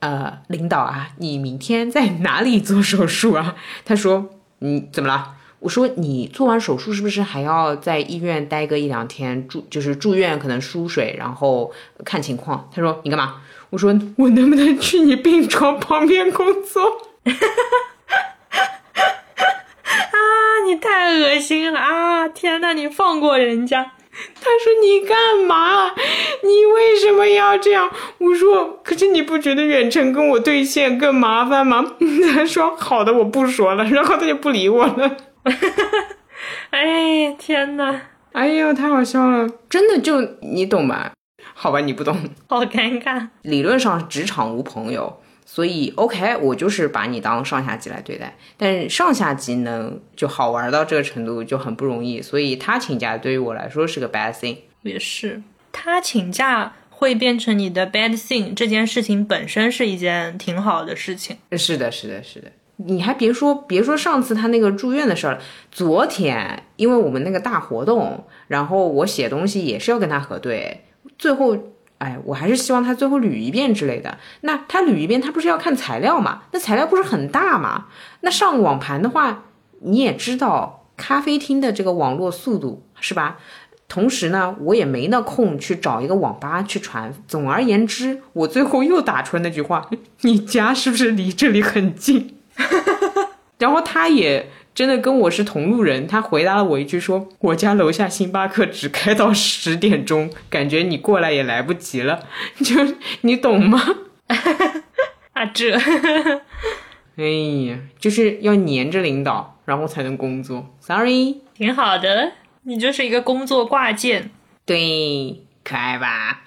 呃，领导啊，你明天在哪里做手术啊？他说，嗯，怎么了？我说你做完手术是不是还要在医院待个一两天住，就是住院可能输水，然后看情况。他说你干嘛？我说我能不能去你病床旁边工作？啊，你太恶心了啊！天呐，你放过人家。他说你干嘛？你为什么要这样？我说可是你不觉得远程跟我对线更麻烦吗？他说好的，我不说了，然后他就不理我了。哎，天呐，哎呦，太好笑了！真的就你懂吧？好吧，你不懂。好尴尬。理论上职场无朋友，所以 OK，我就是把你当上下级来对待。但是上下级能就好玩到这个程度就很不容易，所以他请假对于我来说是个 bad thing。也是，他请假会变成你的 bad thing，这件事情本身是一件挺好的事情。是的，是的，是的。你还别说，别说上次他那个住院的事儿了。昨天因为我们那个大活动，然后我写东西也是要跟他核对，最后，哎，我还是希望他最后捋一遍之类的。那他捋一遍，他不是要看材料嘛？那材料不是很大嘛？那上网盘的话，你也知道，咖啡厅的这个网络速度是吧？同时呢，我也没那空去找一个网吧去传。总而言之，我最后又打出了那句话：你家是不是离这里很近？然后他也真的跟我是同路人，他回答了我一句说：“我家楼下星巴克只开到十点钟，感觉你过来也来不及了。”就你懂吗？啊，这，哎呀，就是要黏着领导，然后才能工作。Sorry，挺好的，你就是一个工作挂件。对，可爱吧？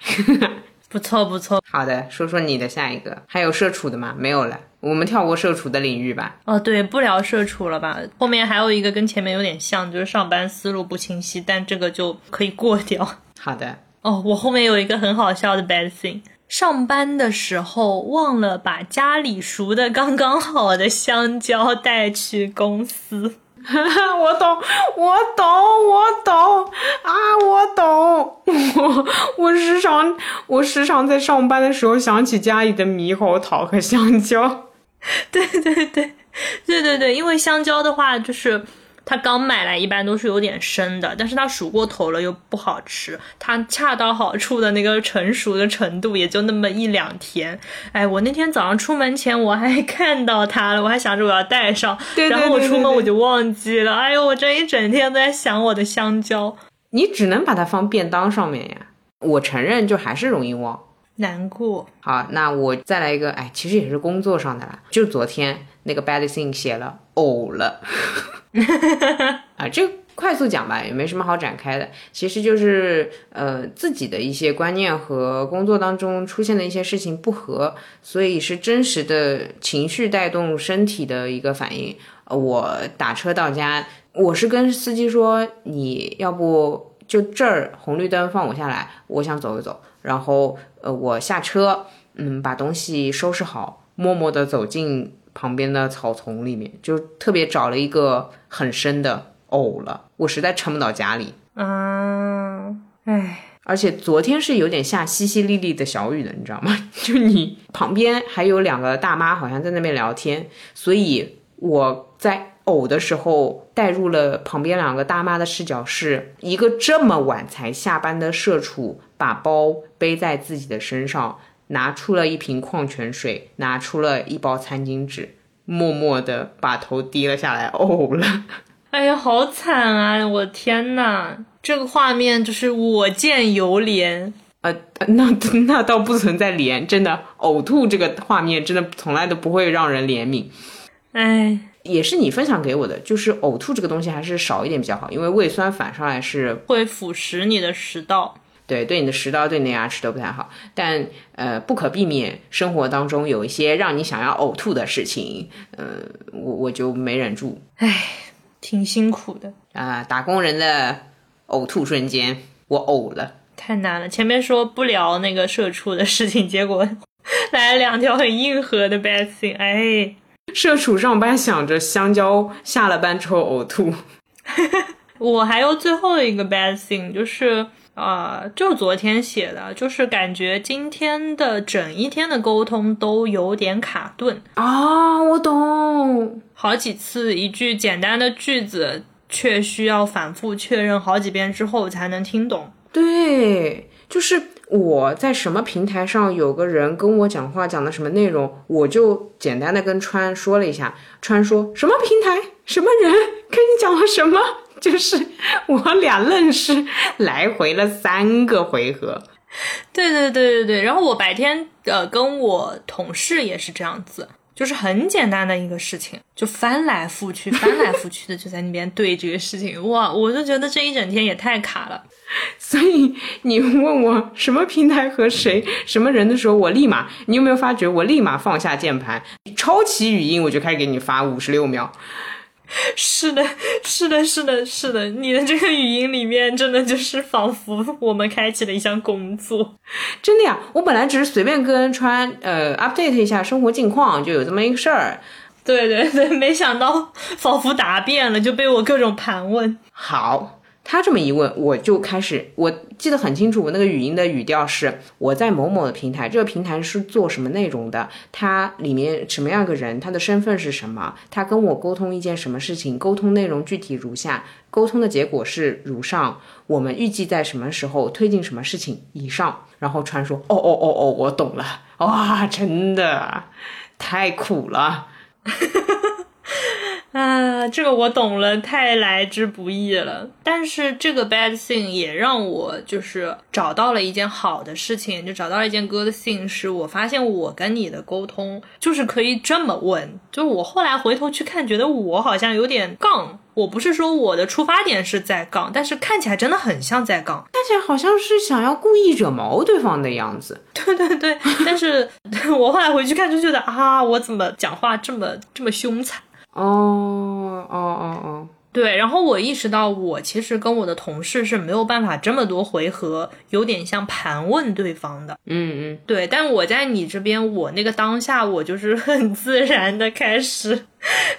不错不错。好的，说说你的下一个，还有社畜的吗？没有了。我们跳过社畜的领域吧。哦，对，不聊社畜了吧。后面还有一个跟前面有点像，就是上班思路不清晰，但这个就可以过掉。好的。哦，我后面有一个很好笑的 bad thing，上班的时候忘了把家里熟的刚刚好的香蕉带去公司。我懂，我懂，我懂啊，我懂。我 我时常我时常在上班的时候想起家里的猕猴桃和香蕉。对 对对，对对对，因为香蕉的话，就是它刚买来一般都是有点生的，但是它熟过头了又不好吃，它恰到好处的那个成熟的程度也就那么一两天。哎，我那天早上出门前我还 看到它了，我还想着我要带上，然后我出门我就忘记了。哎呦，我这一整天都在想我的香蕉。你只能把它放便当上面呀。我承认，就还是容易忘。难过。好，那我再来一个，哎，其实也是工作上的啦。就昨天那个 bad thing 写了呕了，啊，这快速讲吧，也没什么好展开的。其实就是呃自己的一些观念和工作当中出现的一些事情不合，所以是真实的情绪带动身体的一个反应。我打车到家，我是跟司机说，你要不就这儿红绿灯放我下来，我想走一走，然后。呃，我下车，嗯，把东西收拾好，默默地走进旁边的草丛里面，就特别找了一个很深的呕了。我实在撑不到家里，嗯，唉，而且昨天是有点下淅淅沥沥的小雨的，你知道吗？就你旁边还有两个大妈，好像在那边聊天，所以我在。呕的时候，带入了旁边两个大妈的视角，是一个这么晚才下班的社畜，把包背在自己的身上，拿出了一瓶矿泉水，拿出了一包餐巾纸，默默的把头低了下来，呕了。哎呀，好惨啊！我天呐，这个画面就是我见犹怜。呃，那那倒不存在怜，真的呕吐这个画面真的从来都不会让人怜悯。哎。也是你分享给我的，就是呕吐这个东西还是少一点比较好，因为胃酸反上来是会腐蚀你的食道，对，对你的食道、对你的牙齿都不太好。但呃，不可避免，生活当中有一些让你想要呕吐的事情，呃，我我就没忍住，唉，挺辛苦的啊，打工人的呕吐瞬间，我呕了，太难了。前面说不聊那个社畜的事情，结果 来了两条很硬核的 bad thing，哎。社畜上班想着香蕉，下了班之后呕吐。我还有最后一个 bad thing，就是啊，就昨天写的，就是感觉今天的整一天的沟通都有点卡顿啊。我懂，好几次一句简单的句子，却需要反复确认好几遍之后才能听懂。对，就是。我在什么平台上有个人跟我讲话，讲的什么内容，我就简单的跟川说了一下。川说什么平台，什么人跟你讲了什么，就是我俩愣是来回了三个回合。对对对对对，然后我白天呃跟我同事也是这样子，就是很简单的一个事情，就翻来覆去、翻来覆去的就在那边对这个事情，哇，我就觉得这一整天也太卡了。所以你问我什么平台和谁、什么人的时候，我立马，你有没有发觉我立马放下键盘，抄起语音，我就开始给你发五十六秒。是的，是的，是的，是的，你的这个语音里面真的就是仿佛我们开启了一项工作，真的呀！我本来只是随便跟川呃 update 一下生活近况，就有这么一个事儿。对对对，没想到仿佛答辩了，就被我各种盘问。好。他这么一问，我就开始，我记得很清楚，我那个语音的语调是我在某某的平台，这个平台是做什么内容的，它里面什么样个人，他的身份是什么，他跟我沟通一件什么事情，沟通内容具体如下，沟通的结果是如上，我们预计在什么时候推进什么事情以上，然后传说，哦哦哦哦，我懂了，哇，真的太苦了。啊，这个我懂了，太来之不易了。但是这个 bad thing 也让我就是找到了一件好的事情，就找到了一件 good thing，是我发现我跟你的沟通就是可以这么问。就我后来回头去看，觉得我好像有点杠。我不是说我的出发点是在杠，但是看起来真的很像在杠，看起来好像是想要故意惹毛对方的样子。对对对，但是 我后来回去看就觉得啊，我怎么讲话这么这么凶残？哦哦哦哦，对，然后我意识到，我其实跟我的同事是没有办法这么多回合，有点像盘问对方的。嗯嗯，对，但我在你这边，我那个当下，我就是很自然的开始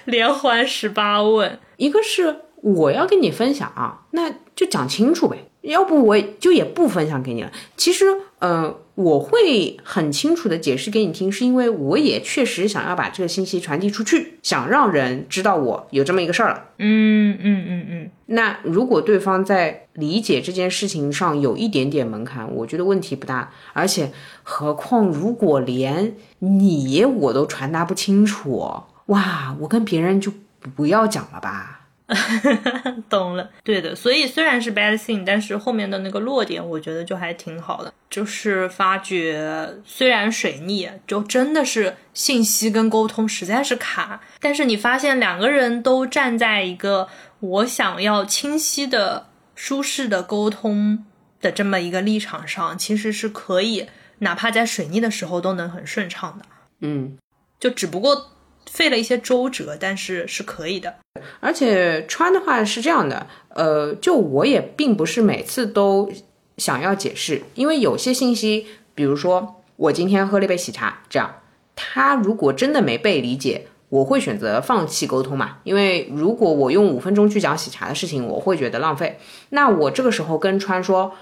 连环十八问。一个是我要跟你分享啊，那就讲清楚呗，要不我就也不分享给你了。其实，呃。我会很清楚的解释给你听，是因为我也确实想要把这个信息传递出去，想让人知道我有这么一个事儿了。嗯嗯嗯嗯。那如果对方在理解这件事情上有一点点门槛，我觉得问题不大。而且，何况如果连你我都传达不清楚，哇，我跟别人就不要讲了吧。懂了，对的。所以虽然是 bad thing，但是后面的那个落点，我觉得就还挺好的。就是发觉，虽然水逆，就真的是信息跟沟通实在是卡，但是你发现两个人都站在一个我想要清晰的、舒适的沟通的这么一个立场上，其实是可以，哪怕在水逆的时候都能很顺畅的。嗯，就只不过。费了一些周折，但是是可以的。而且穿的话是这样的，呃，就我也并不是每次都想要解释，因为有些信息，比如说我今天喝了一杯喜茶，这样他如果真的没被理解，我会选择放弃沟通嘛。因为如果我用五分钟去讲喜茶的事情，我会觉得浪费。那我这个时候跟川说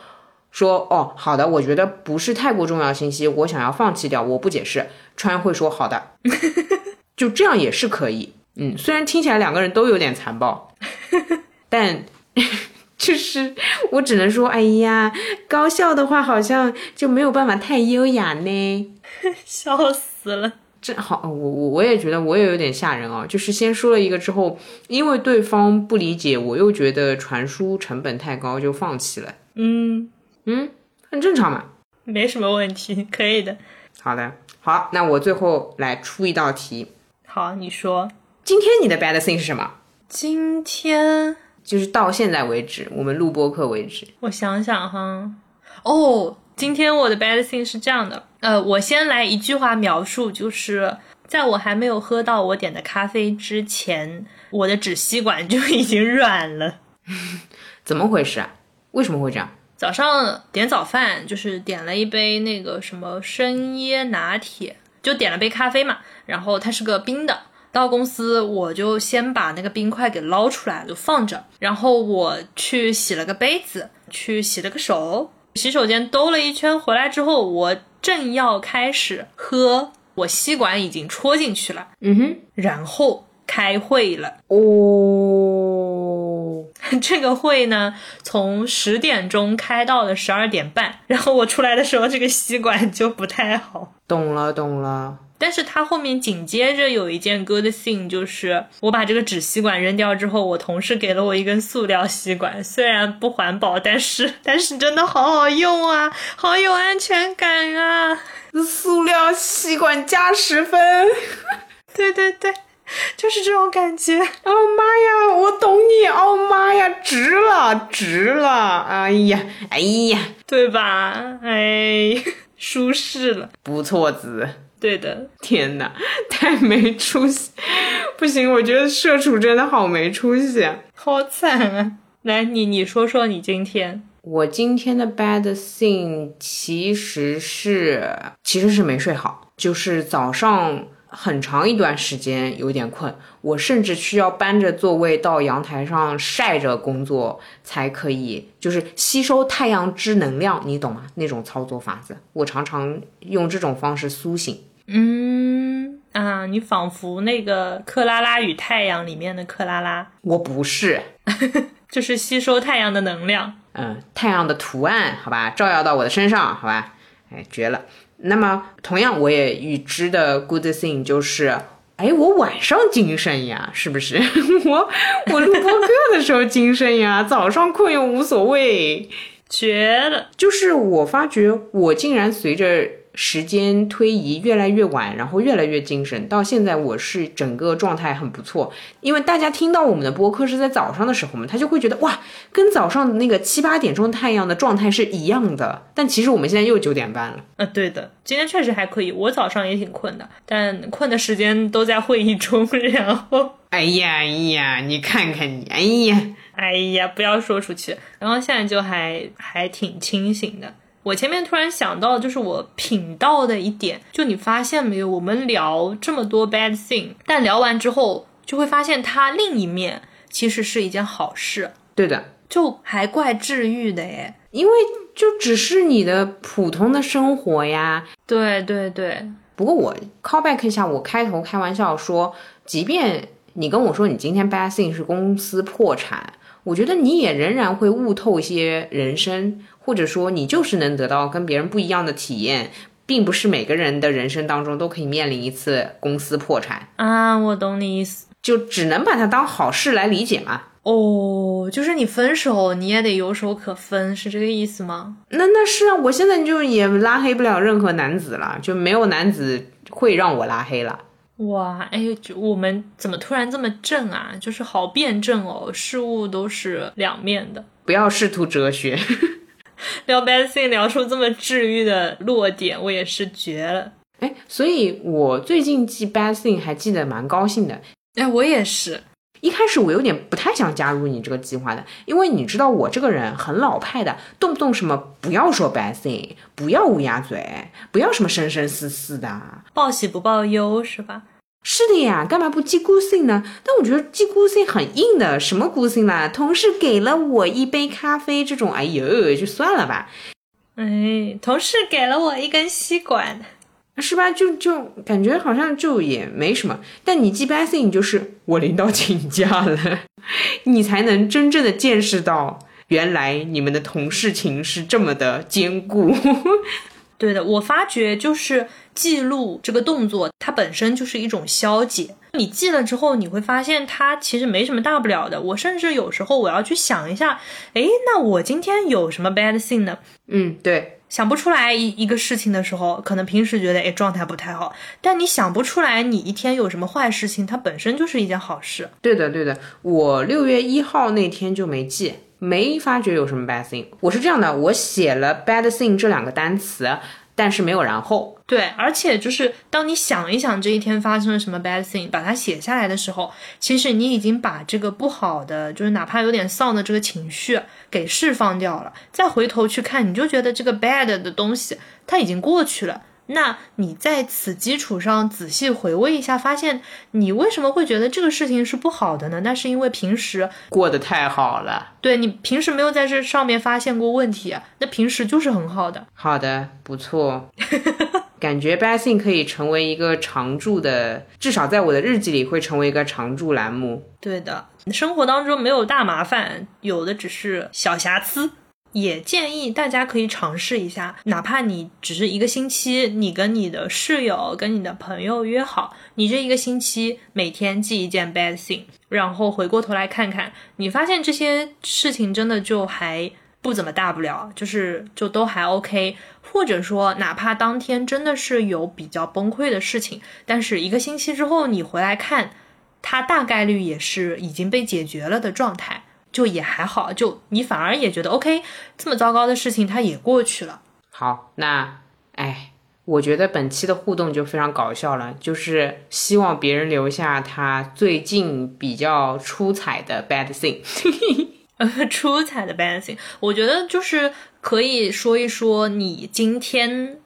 说，哦，好的，我觉得不是太过重要信息，我想要放弃掉，我不解释。川会说好的。就这样也是可以，嗯，虽然听起来两个人都有点残暴，但 就是我只能说，哎呀，高效的话好像就没有办法太优雅呢，笑死了。这好，我我我也觉得我也有点吓人啊，就是先说了一个之后，因为对方不理解，我又觉得传输成本太高，就放弃了。嗯嗯，很正常嘛，没什么问题，可以的。好的，好，那我最后来出一道题。好，你说今天你的 bad thing 是什么？今天就是到现在为止，我们录播课为止。我想想哈，哦，今天我的 bad thing 是这样的，呃，我先来一句话描述，就是在我还没有喝到我点的咖啡之前，我的纸吸管就已经软了。怎么回事啊？为什么会这样？早上点早饭，就是点了一杯那个什么生椰拿铁。就点了杯咖啡嘛，然后它是个冰的。到公司我就先把那个冰块给捞出来，就放着。然后我去洗了个杯子，去洗了个手，洗手间兜了一圈回来之后，我正要开始喝，我吸管已经戳进去了。嗯哼，然后开会了。哦，这个会呢，从十点钟开到了十二点半。然后我出来的时候，这个吸管就不太好。懂了，懂了。但是它后面紧接着有一件 good thing，就是我把这个纸吸管扔掉之后，我同事给了我一根塑料吸管，虽然不环保，但是 但是真的好好用啊，好有安全感啊！塑料吸管加十分，对对对，就是这种感觉。哦妈呀，我懂你。哦妈呀，值了，值了。哎呀，哎呀，对吧？哎，舒适了，不错子。对的。天哪，太没出息！不行，我觉得社畜真的好没出息，好惨啊！来，你你说说你今天。我今天的 bad thing 其实是其实是没睡好，就是早上很长一段时间有点困，我甚至需要搬着座位到阳台上晒着工作才可以，就是吸收太阳之能量，你懂吗？那种操作法子，我常常用这种方式苏醒。嗯啊，你仿佛那个克拉拉与太阳里面的克拉拉，我不是，就是吸收太阳的能量。嗯，太阳的图案，好吧，照耀到我的身上，好吧，哎，绝了。那么，同样我也预知的 good thing 就是，哎，我晚上精神呀，是不是？我我录播课的时候精神呀，早上困又无所谓，绝了。就是我发觉，我竟然随着。时间推移越来越晚，然后越来越精神。到现在我是整个状态很不错，因为大家听到我们的播客是在早上的时候嘛，他就会觉得哇，跟早上的那个七八点钟太阳的状态是一样的。但其实我们现在又九点半了。呃，对的，今天确实还可以。我早上也挺困的，但困的时间都在会议中。然后，哎呀哎呀，你看看你，哎呀哎呀，不要说出去。然后现在就还还挺清醒的。我前面突然想到，就是我品到的一点，就你发现没有？我们聊这么多 bad thing，但聊完之后就会发现它另一面其实是一件好事。对的，就还怪治愈的耶，因为就只是你的普通的生活呀。对对对。不过我 call back 一下，我开头开玩笑说，即便你跟我说你今天 bad thing 是公司破产，我觉得你也仍然会悟透一些人生。或者说，你就是能得到跟别人不一样的体验，并不是每个人的人生当中都可以面临一次公司破产啊。我懂你意思，就只能把它当好事来理解嘛。哦，就是你分手你也得有手可分，是这个意思吗？那那是啊，我现在就也拉黑不了任何男子了，就没有男子会让我拉黑了。哇，哎，就我们怎么突然这么正啊？就是好辩证哦，事物都是两面的，不要试图哲学。聊 bad thing 聊出这么治愈的落点，我也是绝了。哎，所以我最近记 bad thing 还记得蛮高兴的。哎，我也是。一开始我有点不太想加入你这个计划的，因为你知道我这个人很老派的，动不动什么不要说 bad thing，不要乌鸦嘴，不要什么生生死死的，报喜不报忧是吧？是的呀，干嘛不寄孤信呢？但我觉得寄孤信很硬的，什么孤信啦？同事给了我一杯咖啡，这种，哎呦，就算了吧。哎，同事给了我一根吸管，是吧？就就感觉好像就也没什么。但你寄 bad thing 就是我领导请假了，你才能真正的见识到，原来你们的同事情是这么的坚固。对的，我发觉就是记录这个动作，它本身就是一种消解。你记了之后，你会发现它其实没什么大不了的。我甚至有时候我要去想一下，诶，那我今天有什么 bad thing 呢？嗯，对，想不出来一一个事情的时候，可能平时觉得哎状态不太好，但你想不出来你一天有什么坏事情，它本身就是一件好事。对的，对的，我六月一号那天就没记。没发觉有什么 bad thing。我是这样的，我写了 bad thing 这两个单词，但是没有然后。对，而且就是当你想一想这一天发生了什么 bad thing，把它写下来的时候，其实你已经把这个不好的，就是哪怕有点丧的这个情绪给释放掉了。再回头去看，你就觉得这个 bad 的东西它已经过去了。那你在此基础上仔细回味一下，发现你为什么会觉得这个事情是不好的呢？那是因为平时过得太好了。对你平时没有在这上面发现过问题，那平时就是很好的。好的，不错。感觉 bad thing 可以成为一个常驻的，至少在我的日记里会成为一个常驻栏目。对的，生活当中没有大麻烦，有的只是小瑕疵。也建议大家可以尝试一下，哪怕你只是一个星期，你跟你的室友、跟你的朋友约好，你这一个星期每天记一件 bad thing，然后回过头来看看，你发现这些事情真的就还不怎么大不了，就是就都还 OK，或者说哪怕当天真的是有比较崩溃的事情，但是一个星期之后你回来看，它大概率也是已经被解决了的状态，就也还好，就你反而也觉得 OK，这么糟糕的事情它也过去了。好，那哎，我觉得本期的互动就非常搞笑了，就是希望别人留下他最近比较出彩的 bad thing。呃，出彩的 bad thing，我觉得就是可以说一说你今天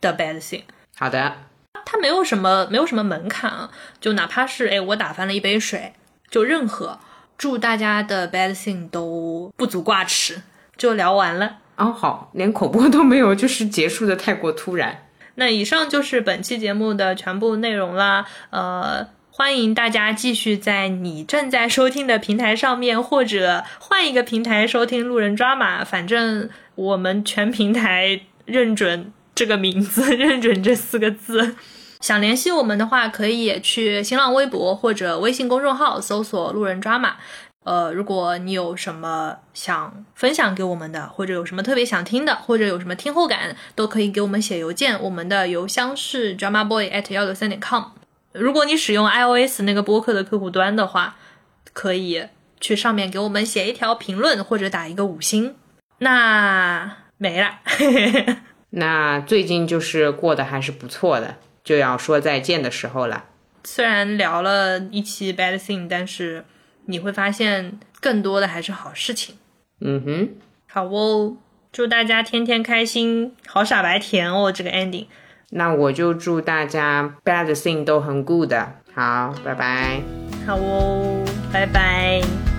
的 bad thing。好的，它没有什么没有什么门槛啊，就哪怕是哎我打翻了一杯水，就任何。祝大家的 bad thing 都不足挂齿，就聊完了。哦，好，连口播都没有，就是结束的太过突然。那以上就是本期节目的全部内容啦，呃。欢迎大家继续在你正在收听的平台上面，或者换一个平台收听《路人抓马》。反正我们全平台认准这个名字，认准这四个字。想联系我们的话，可以去新浪微博或者微信公众号搜索“路人抓马”。呃，如果你有什么想分享给我们的，或者有什么特别想听的，或者有什么听后感，都可以给我们写邮件。我们的邮箱是 dramaboy at 幺六三点 com。如果你使用 iOS 那个播客的客户端的话，可以去上面给我们写一条评论或者打一个五星。那没了。那最近就是过得还是不错的，就要说再见的时候了。虽然聊了一期 bad thing，但是你会发现更多的还是好事情。嗯哼，好哦，祝大家天天开心，好傻白甜哦，这个 ending。那我就祝大家 bad thing 都很 good，好，拜拜。好哦，拜拜。